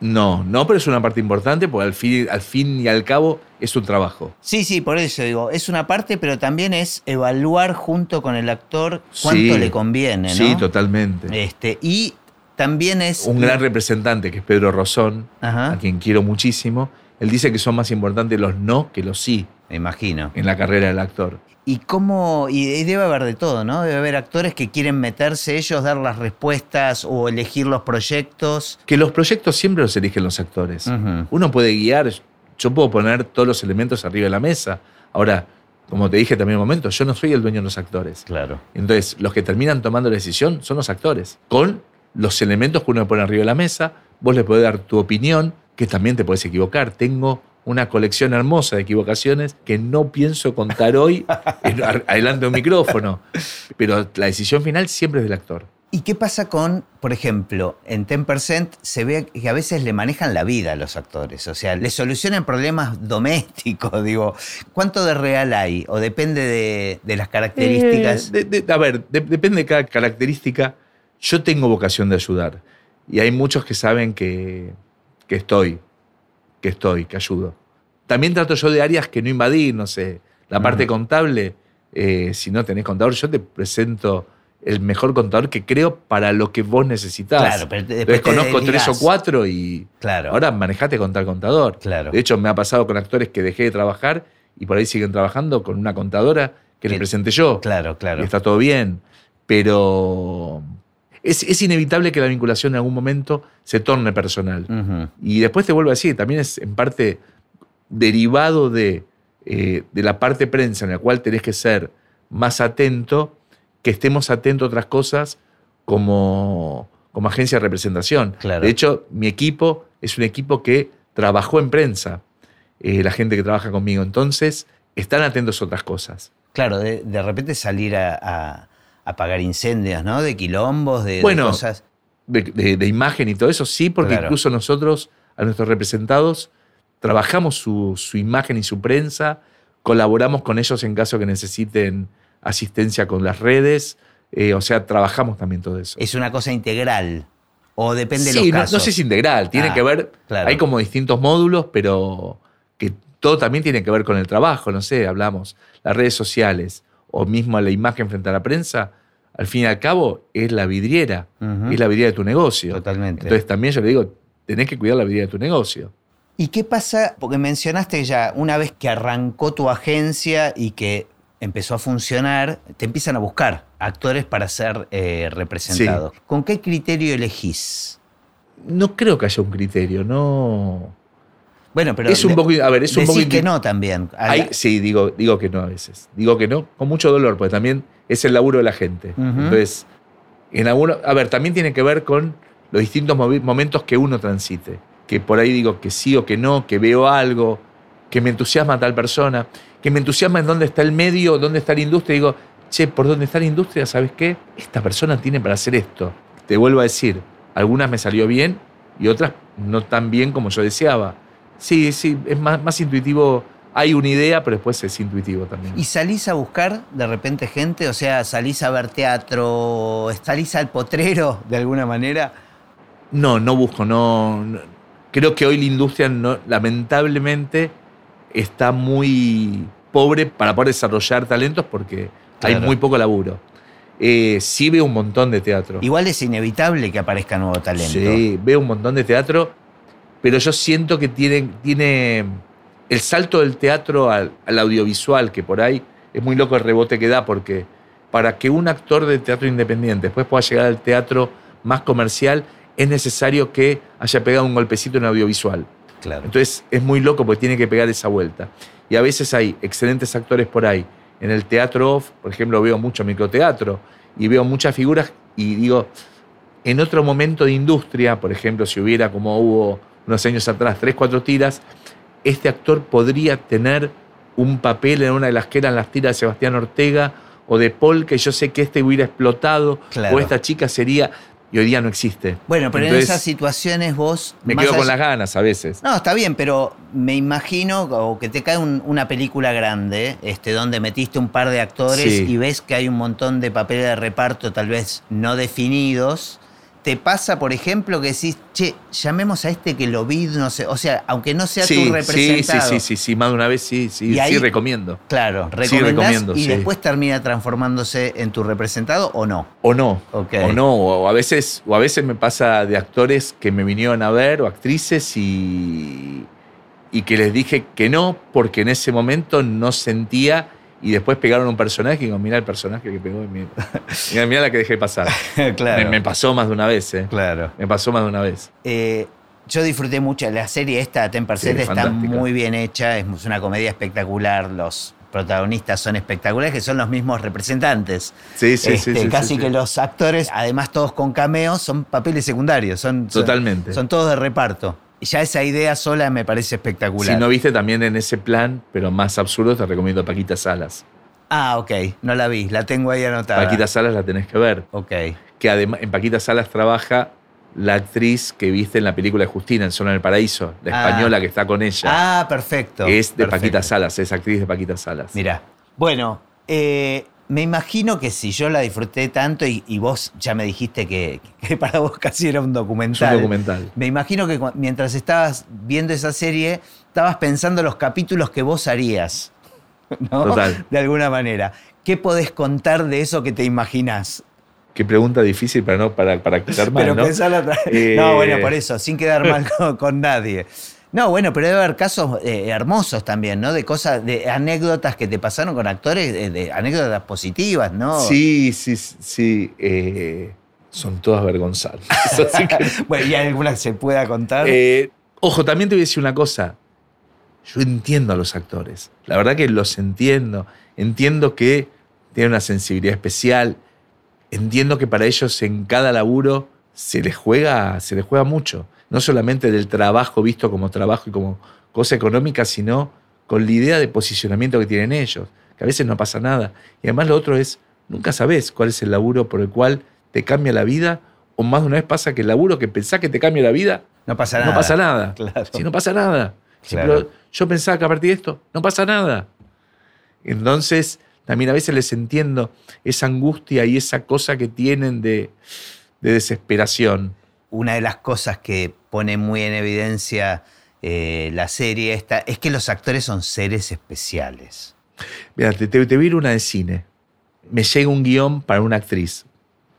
S2: No, no, pero es una parte importante porque al fin, al fin y al cabo es un trabajo.
S1: Sí, sí, por eso digo, es una parte, pero también es evaluar junto con el actor cuánto
S2: Sí.
S1: le conviene, ¿no?
S2: Sí, totalmente.
S1: Este, y también es.
S2: un gran representante que es Pedro Rosón,
S1: Ajá.
S2: a quien quiero muchísimo, él dice que son más importantes los no que los sí.
S1: Me imagino.
S2: en la carrera del actor.
S1: ¿Y cómo? Y debe haber de todo, ¿no? Debe haber actores que quieren meterse ellos, dar las respuestas o elegir los proyectos.
S2: Que los proyectos siempre los eligen los actores. Uno puede guiar, yo puedo poner todos los elementos arriba de la mesa. Ahora, como te dije también en un momento, yo no soy el dueño de los actores.
S1: Claro.
S2: Entonces, los que terminan tomando la decisión son los actores, con los elementos que uno pone arriba de la mesa. Vos le podés dar tu opinión, que también te puedes equivocar. Tengo una colección hermosa de equivocaciones que no pienso contar hoy adelante de un micrófono. Pero la decisión final siempre es del actor.
S1: ¿Y qué pasa con, por ejemplo, en 10% se ve que a veces le manejan la vida a los actores? O sea, le solucionan problemas domésticos, digo. ¿Cuánto de real hay? ¿O depende de, de las características?
S2: Eh, de- de- a ver, de- depende de cada característica. Yo tengo vocación de ayudar. Y hay muchos que saben que, que estoy, que estoy, que ayudo. También trato yo de áreas que no invadí, no sé. La parte contable, eh, si no tenés contador, yo te presento el mejor contador que creo para lo que vos necesitas.
S1: Claro, pero después te
S2: conozco tres o cuatro y
S1: Claro.
S2: ahora manejate con tal contador.
S1: Claro.
S2: De hecho, me ha pasado con actores que dejé de trabajar y por ahí siguen trabajando con una contadora que le
S1: Que-
S2: presenté yo.
S1: Claro, claro.
S2: Y está todo bien. Pero es, es inevitable que la vinculación en algún momento se torne personal. Y después te vuelvo a decir, también es en parte derivado de, eh, de la parte prensa en la cual tenés que ser más atento, que estemos atentos a otras cosas como, como agencia de representación.
S1: Claro.
S2: De hecho, mi equipo es un equipo que trabajó en prensa, eh, la gente que trabaja conmigo. Entonces, están atentos a otras cosas.
S1: Claro, de, de repente salir a apagar incendios, ¿no? De quilombos, de, de cosas.
S2: de, de- de imagen y todo eso, sí, porque
S1: Claro.
S2: incluso nosotros, a nuestros representados, trabajamos su, su imagen y su prensa, colaboramos con ellos en caso que necesiten asistencia con las redes, eh, o sea, trabajamos también todo eso.
S1: Es una cosa integral. O depende de
S2: sí,
S1: los
S2: no,
S1: casos.
S2: no sé si integral, tiene
S1: Ah,
S2: que ver,
S1: claro.
S2: hay como distintos módulos, pero que todo también tiene que ver con el trabajo, no sé, hablamos, las redes sociales o mismo la imagen frente a la prensa, al fin y al cabo es la vidriera, es la vidriera de tu negocio.
S1: Totalmente.
S2: Entonces también yo le digo, tenés que cuidar la vidriera de tu negocio.
S1: ¿Y qué pasa? Porque mencionaste ya, una vez que arrancó tu agencia y que empezó a funcionar, te empiezan a buscar actores para ser eh, representados. ¿Con qué criterio elegís?
S2: No creo que haya un criterio, no.
S1: Bueno, pero.
S2: es un poco, a ver, es un poco.
S1: que no también.
S2: Hay- sí, digo, digo que no a veces. Digo que no, con mucho dolor, porque también es el laburo de la gente. Entonces, en alguno, a ver, también tiene que ver con los distintos momentos que uno transite. Que por ahí digo que sí o que no, que veo algo, que me entusiasma a tal persona, que me entusiasma en dónde está el medio, dónde está la industria. Y digo, che, ¿por dónde está la industria? ¿Sabes qué? Esta persona tiene para hacer esto. Te vuelvo a decir, algunas me salió bien y otras no tan bien como yo deseaba. Sí, sí, es más, más intuitivo. Hay una idea, pero después es intuitivo también.
S1: ¿Y salís a buscar de repente gente? O sea, salís a ver teatro, salís al potrero de alguna manera.
S2: No, no busco, no, no. Creo que hoy la industria, no, lamentablemente, está muy pobre para poder desarrollar talentos porque hay muy poco laburo. Eh, sí veo un montón de teatro.
S1: Igual es inevitable que aparezca nuevo talento.
S2: Sí, veo un montón de teatro, pero yo siento que tiene, tiene el salto del teatro al, al audiovisual, que por ahí es muy loco el rebote que da, porque para que un actor de teatro independiente después pueda llegar al teatro más comercial, es necesario que haya pegado un golpecito en audiovisual.
S1: Claro.
S2: Entonces es muy loco porque tiene que pegar esa vuelta. Y a veces hay excelentes actores por ahí. En el teatro off, por ejemplo, veo mucho microteatro y veo muchas figuras y digo, en otro momento de industria, por ejemplo, si hubiera como hubo unos años atrás, tres, cuatro tiras, este actor podría tener un papel en una de las que eran las tiras de Sebastián Ortega o de Paul, que yo sé que este hubiera explotado,
S1: Claro.
S2: o esta chica sería, y hoy día no existe.
S1: Bueno, pero
S2: Entonces,
S1: en esas situaciones vos.
S2: Me quedo con las ganas a veces.
S1: No, está bien, pero me imagino o que te cae un- una película grande, este, donde metiste un par de actores
S2: Sí.
S1: y ves que hay un montón de papeles de reparto tal vez no definidos. ¿Te pasa, por ejemplo, que decís, che, llamemos a este que lo vi, no sé, o sea, aunque no sea
S2: sí,
S1: tu
S2: sí, sí,
S1: representado.
S2: sí, sí, sí, más de una vez sí, sí,
S1: Y ahí-
S2: sí recomiendo.
S1: Claro,
S2: Sí, recomiendo,
S1: y
S2: sí.
S1: después termina transformándose en tu representado o no.
S2: O no. O no, o a veces, o a veces me pasa de actores que me vinieron a ver, o actrices, y, y que les dije que no porque en ese momento no sentía y después pegaron un personaje y digo, mira el personaje que pegó y mira, mira la que dejé pasar.
S1: claro.
S2: Me, me pasó más de una vez, ¿eh?
S1: Claro.
S2: Me pasó más de una vez.
S1: Eh, yo disfruté mucho. La serie esta, Ten%
S2: Sí,
S1: está
S2: fantástica.
S1: muy bien hecha. Es una comedia espectacular. Los protagonistas son espectaculares, que son los mismos representantes.
S2: Sí, sí,
S1: Este,
S2: sí, sí.
S1: casi
S2: sí,
S1: que los actores, además todos con cameos, son papeles secundarios. Son, son-
S2: Totalmente.
S1: Son, todos de reparto. Y ya esa idea sola me parece espectacular.
S2: Si no viste también en ese plan, pero más absurdo, te recomiendo Paquita Salas.
S1: Ah, ok. No la vi. La tengo ahí anotada.
S2: Paquita Salas la tenés que ver.
S1: Ok.
S2: Que además en Paquita Salas trabaja la actriz que viste en la película de Justina, en Zona del Paraíso, la
S1: Ah.
S2: española que está con ella.
S1: Ah, perfecto.
S2: que es de
S1: perfecto.
S2: Paquita Salas, es actriz de Paquita Salas.
S1: Mirá. Bueno, eh, me imagino que si yo la disfruté tanto y, y vos ya me dijiste que, que para vos casi era un documental.
S2: un documental.
S1: Me imagino que mientras estabas viendo esa serie, estabas pensando los capítulos que vos harías. ¿no?
S2: Total.
S1: De alguna manera. ¿Qué podés contar de eso que te imaginás?
S2: Qué pregunta difícil para no para, para quedar mal,
S1: pero
S2: ¿no?
S1: pensalo otra-
S2: Eh,
S1: No, bueno, por eso, sin quedar mal con, con nadie. No, bueno, pero debe haber casos eh, hermosos también, ¿no? De cosas, de anécdotas que te pasaron con actores, de, de anécdotas positivas, ¿no?
S2: Sí, sí, sí. eh, son todas vergonzantes. Así que-
S1: Bueno, ¿y hay alguna que se pueda contar?
S2: Eh, ojo, también te voy a decir una cosa. Yo entiendo a los actores. La verdad que los entiendo. Entiendo que tienen una sensibilidad especial. Entiendo que para ellos en cada laburo se les juega, se les juega mucho. No solamente del trabajo visto como trabajo y como cosa económica, sino con la idea de posicionamiento que tienen ellos. Que a veces no pasa nada. Y además lo otro es, nunca sabes cuál es el laburo por el cual te cambia la vida. O más de una vez pasa que el laburo que pensás que te cambia la vida
S1: no pasa nada.
S2: no pasa nada.
S1: Claro.
S2: Si no pasa nada. Si, pero yo pensaba que a partir de esto no pasa nada. Entonces, también a veces les entiendo esa angustia y esa cosa que tienen de, de desesperación.
S1: Una de las cosas que pone muy en evidencia eh, la serie esta es que los actores son seres especiales.
S2: Mira, te, te, te ir una de cine. Me llega un guion para una actriz.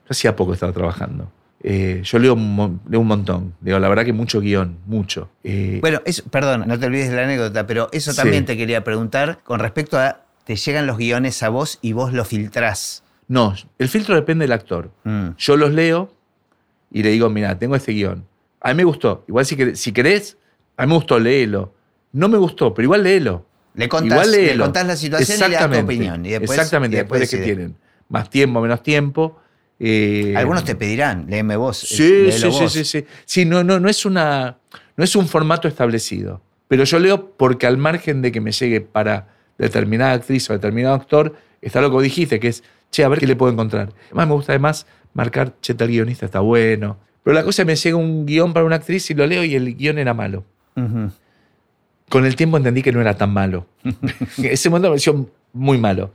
S2: Yo hacía poco estaba trabajando. Eh, yo leo un, mon- leo un montón. Digo, la verdad que mucho guion, mucho. Eh,
S1: Bueno, eso, perdón, no te olvides de la anécdota, pero eso
S2: Sí.
S1: también te quería preguntar con respecto a, te llegan los guiones a vos y vos los filtrás.
S2: no, el filtro depende del actor.
S1: Mm.
S2: Yo los leo y le digo, mira, tengo este guion. A mí me gustó. Igual si, querés- si querés, a mí me gustó, léelo. No me gustó, pero igual léelo.
S1: Le contás,
S2: igual
S1: le contás la situación y le das tu opinión. Y después,
S2: Exactamente,
S1: y
S2: después de que tienen más tiempo, menos tiempo. eh,
S1: Algunos te pedirán, léeme vos.
S2: Sí,
S1: léelo
S2: sí, sí,
S1: vos.
S2: sí, sí. Sí, no, no, no, es una, no es un formato establecido. Pero yo leo porque al margen de que me llegue para determinada actriz o determinado actor, está lo que vos dijiste, que es, che, a ver qué le puedo encontrar. Además me gusta además marcar, che, tal guionista está bueno. Pero la cosa me llega un guion para una actriz y lo leo y el guion era malo. Con el tiempo entendí que no era tan malo. Ese momento me pareció muy malo.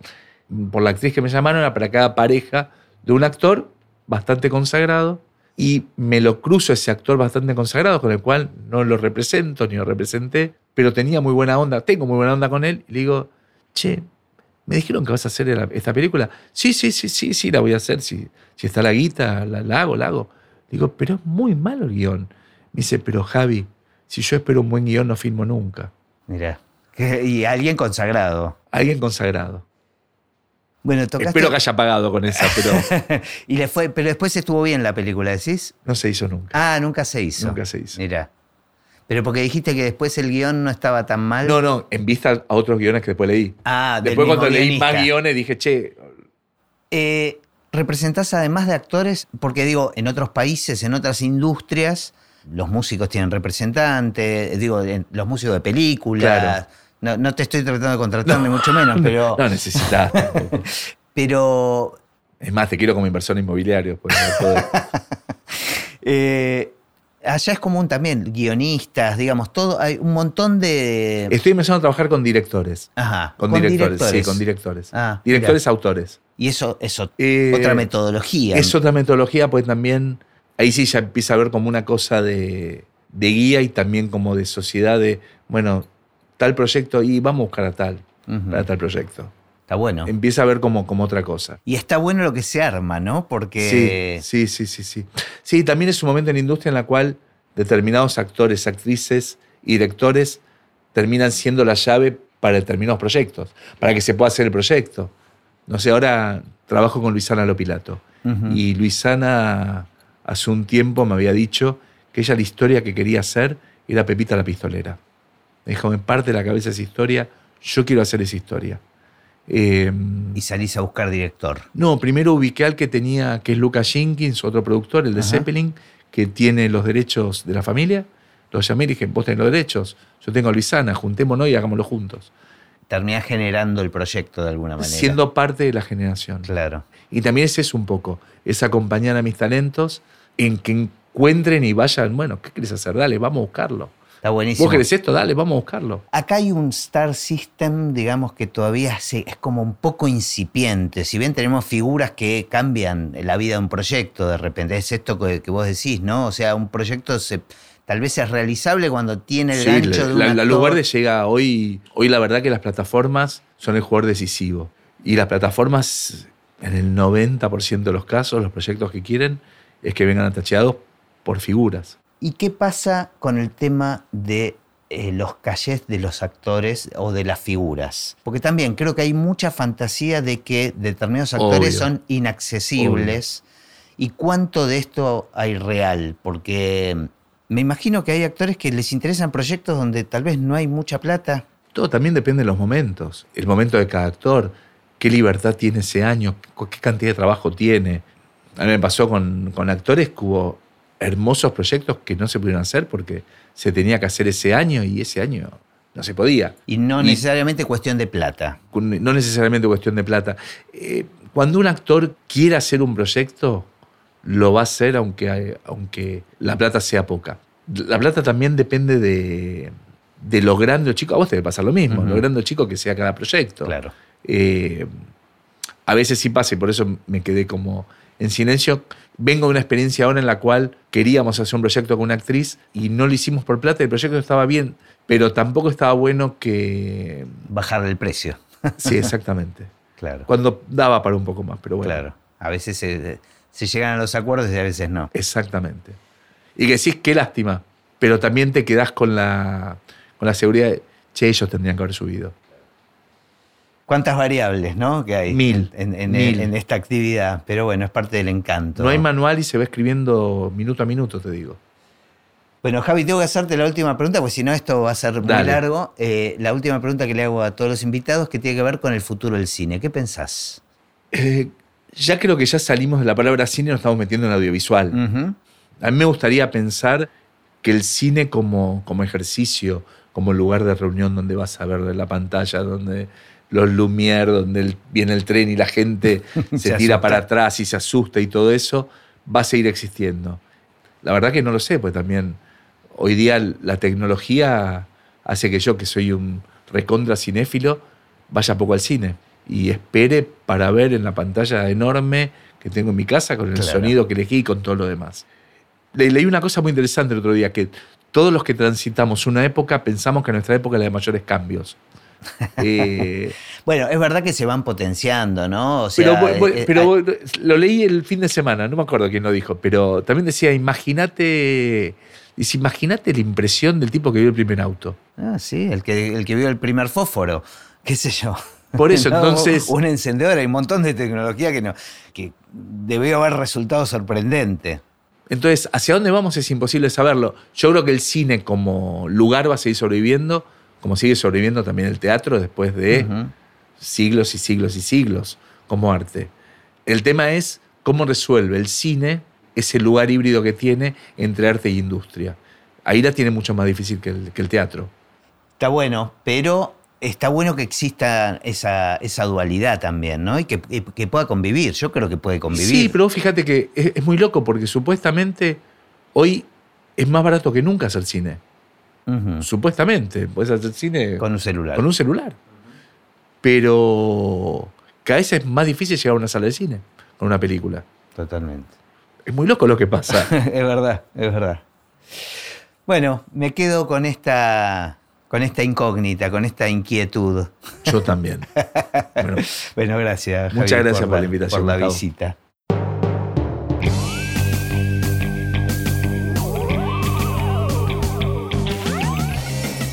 S2: Por la actriz que me llamaron era para cada pareja de un actor bastante consagrado y me lo cruzo ese actor bastante consagrado con el cual no lo represento ni lo representé, pero tenía muy buena onda, tengo muy buena onda con él y le digo, che, me dijeron que vas a hacer esta película. Sí, sí, sí, sí, sí, la voy a hacer. Si, si está la guita, la, la hago, la hago. Digo, pero es muy malo el guion. Me dice, pero Javi, si yo espero un buen guion no filmo nunca.
S1: Mirá. Y alguien consagrado.
S2: Alguien consagrado.
S1: Bueno, tocaste.
S2: Espero que haya pagado con esa, pero
S1: y le fue, pero después estuvo bien la película, ¿decís?
S2: no se hizo nunca.
S1: Ah, nunca se hizo.
S2: Nunca se hizo.
S1: Mirá. Pero porque dijiste que después el guion no estaba tan mal.
S2: No, no, en vista a otros guiones que después leí.
S1: Ah, del
S2: Después
S1: mismo
S2: cuando leí
S1: guionista.
S2: más guiones dije, che,
S1: Eh, representás además de actores, porque digo, en otros países, en otras industrias, los músicos tienen representantes, digo, en- los músicos de películas.
S2: Claro.
S1: No, no te estoy tratando de contratar, ni mucho menos, pero,
S2: no necesitas. tampoco.
S1: pero
S2: es más, te quiero como inversor inmobiliario. puedo.
S1: eh, allá es común también, guionistas, digamos, todo, hay un montón de...
S2: Estoy empezando a trabajar con directores.
S1: Ajá,
S2: Con, directores, sí, con directores.
S1: Ah,
S2: directores, autores.
S1: Y eso, eso,
S2: Eh,
S1: otra metodología.
S2: Es otra metodología, pues también ahí sí ya empieza a ver como una cosa de, de guía y también como de sociedad de, bueno, tal proyecto y vamos a buscar a tal,
S1: Ujú.
S2: para tal proyecto.
S1: Está bueno.
S2: Empieza a ver como, como otra cosa.
S1: Y está bueno lo que se arma, ¿no? Porque...
S2: Sí, sí, sí, sí, sí. Sí, también es un momento en la industria en la cual determinados actores, actrices y directores terminan siendo la llave para determinados proyectos, para que se pueda hacer el proyecto. No sé, ahora trabajo con Luisana Lopilato. Y Luisana hace un tiempo me había dicho que ella la historia que quería hacer era Pepita la Pistolera. Me dijo, me parte la cabeza esa historia, yo quiero hacer esa historia.
S1: Eh, y salís a buscar director.
S2: No, primero ubiqué al que tenía, que es Lucas Jenkins, otro productor, el de Zeppelin, que tiene los derechos de la familia. Los llamé y dije, vos tenés los derechos, yo tengo a Luisana, juntémonos y hagámoslo juntos.
S1: Terminás generando el proyecto de alguna manera.
S2: Siendo parte de la generación.
S1: Claro.
S2: Y también es eso un poco, es acompañar a mis talentos en que encuentren y vayan, bueno, ¿qué querés hacer? Dale, vamos a buscarlo.
S1: Está buenísimo.
S2: ¿Vos querés esto? Dale, vamos a buscarlo.
S1: Acá hay un Star System, digamos, que todavía es como un poco incipiente. Si bien tenemos figuras que cambian la vida de un proyecto, de repente es esto que, vos decís, ¿no? O sea, un proyecto se, tal vez es realizable cuando tiene el gancho de un
S2: la, la luz verde llega hoy, hoy la verdad que las plataformas son el jugador decisivo. Y las plataformas, en el 90% de los casos, los proyectos que quieren es que vengan atacheados por figuras.
S1: ¿Y qué pasa con el tema de eh, los calles de los actores o de las figuras? Porque también creo que hay mucha fantasía de que determinados actores son inaccesibles. ¿Y cuánto de esto hay real? Porque me imagino que hay actores que les interesan proyectos donde tal vez no hay mucha plata.
S2: Todo también depende de los momentos. El momento de cada actor, qué libertad tiene ese año, qué cantidad de trabajo tiene. A mí me pasó con, con actores que hubo hermosos proyectos que no se pudieron hacer porque se tenía que hacer ese año y ese año no se podía.
S1: Y no necesariamente cuestión de plata.
S2: No necesariamente cuestión de plata. Eh, cuando un actor quiere hacer un proyecto, lo va a hacer aunque, aunque la plata sea poca. La plata también depende de, de lo grande o chico. A vos te debe pasar lo mismo, lo grande o chico que sea cada proyecto.
S1: Claro.
S2: Eh, a veces sí pasa y por eso me quedé como en silencio. Vengo de una experiencia ahora en la cual queríamos hacer un proyecto con una actriz y no lo hicimos por plata. El proyecto estaba bien, pero tampoco estaba bueno que.
S1: Bajar el precio.
S2: Sí, exactamente.
S1: claro.
S2: Cuando daba para un poco más, pero bueno.
S1: Claro. A veces se, llegan a los acuerdos y a veces no.
S2: Exactamente. Y que sí, qué lástima. Pero también te quedás con la, con la seguridad de, che, ellos tendrían que haber subido
S1: cuántas variables ¿no? que hay
S2: mil,
S1: en, esta actividad. Pero bueno, es parte del encanto.
S2: No hay manual y se va escribiendo minuto a minuto, te digo.
S1: Bueno, Javi, tengo que hacerte la última pregunta, porque si no esto va a ser muy largo. Eh, la última pregunta que le hago a todos los invitados que tiene que ver con el futuro del cine. ¿Qué pensás?
S2: Eh, ya creo que ya salimos de la palabra cine y nos estamos metiendo en audiovisual. A mí me gustaría pensar que el cine como, como ejercicio, como lugar de reunión donde vas a ver la pantalla, donde los Lumière, donde viene el tren y la gente se, tira para atrás y se asusta y todo eso, va a seguir existiendo. La verdad que no lo sé, pues también hoy día la tecnología hace que yo, que soy un recontra cinéfilo, vaya poco al cine y espere para ver en la pantalla enorme que tengo en mi casa con el sonido que elegí y con todo lo demás. leí una cosa muy interesante el otro día, que todos los que transitamos una época pensamos que nuestra época es la de mayores cambios.
S1: Eh, bueno, es verdad que se van potenciando, ¿no?
S2: pero, eh, lo leí el fin de semana, no me acuerdo quién lo dijo, pero también decía, imagínate, imagínate la impresión del tipo que vio el primer auto.
S1: Ah, sí, el que, el que vio el primer fósforo, qué sé yo.
S2: Por eso, entonces.
S1: Un encendedor, hay un montón de tecnología que, no, que debió haber resultado sorprendente.
S2: Entonces, ¿hacia dónde vamos? Es imposible saberlo. Yo creo que el cine como lugar va a seguir sobreviviendo como sigue sobreviviendo también el teatro después de siglos y siglos y siglos como arte. El tema es cómo resuelve el cine ese lugar híbrido que tiene entre arte e industria. Ahí la tiene mucho más difícil que el, teatro.
S1: Está bueno, pero está bueno que exista esa, esa dualidad también, ¿no? Y que, pueda convivir. Yo creo que puede convivir.
S2: Sí, pero fíjate que es, es muy loco porque supuestamente hoy es más barato que nunca hacer cine. Supuestamente, puedes hacer cine
S1: con un celular.
S2: Con un celular. Pero cada vez es más difícil llegar a una sala de cine con una película.
S1: Totalmente.
S2: Es muy loco lo que pasa.
S1: es verdad, es verdad. Bueno, me quedo con esta, con esta incógnita, con esta inquietud.
S2: Yo también.
S1: bueno, gracias.
S2: Muchas gracias por, la, invitación.
S1: Por la visita.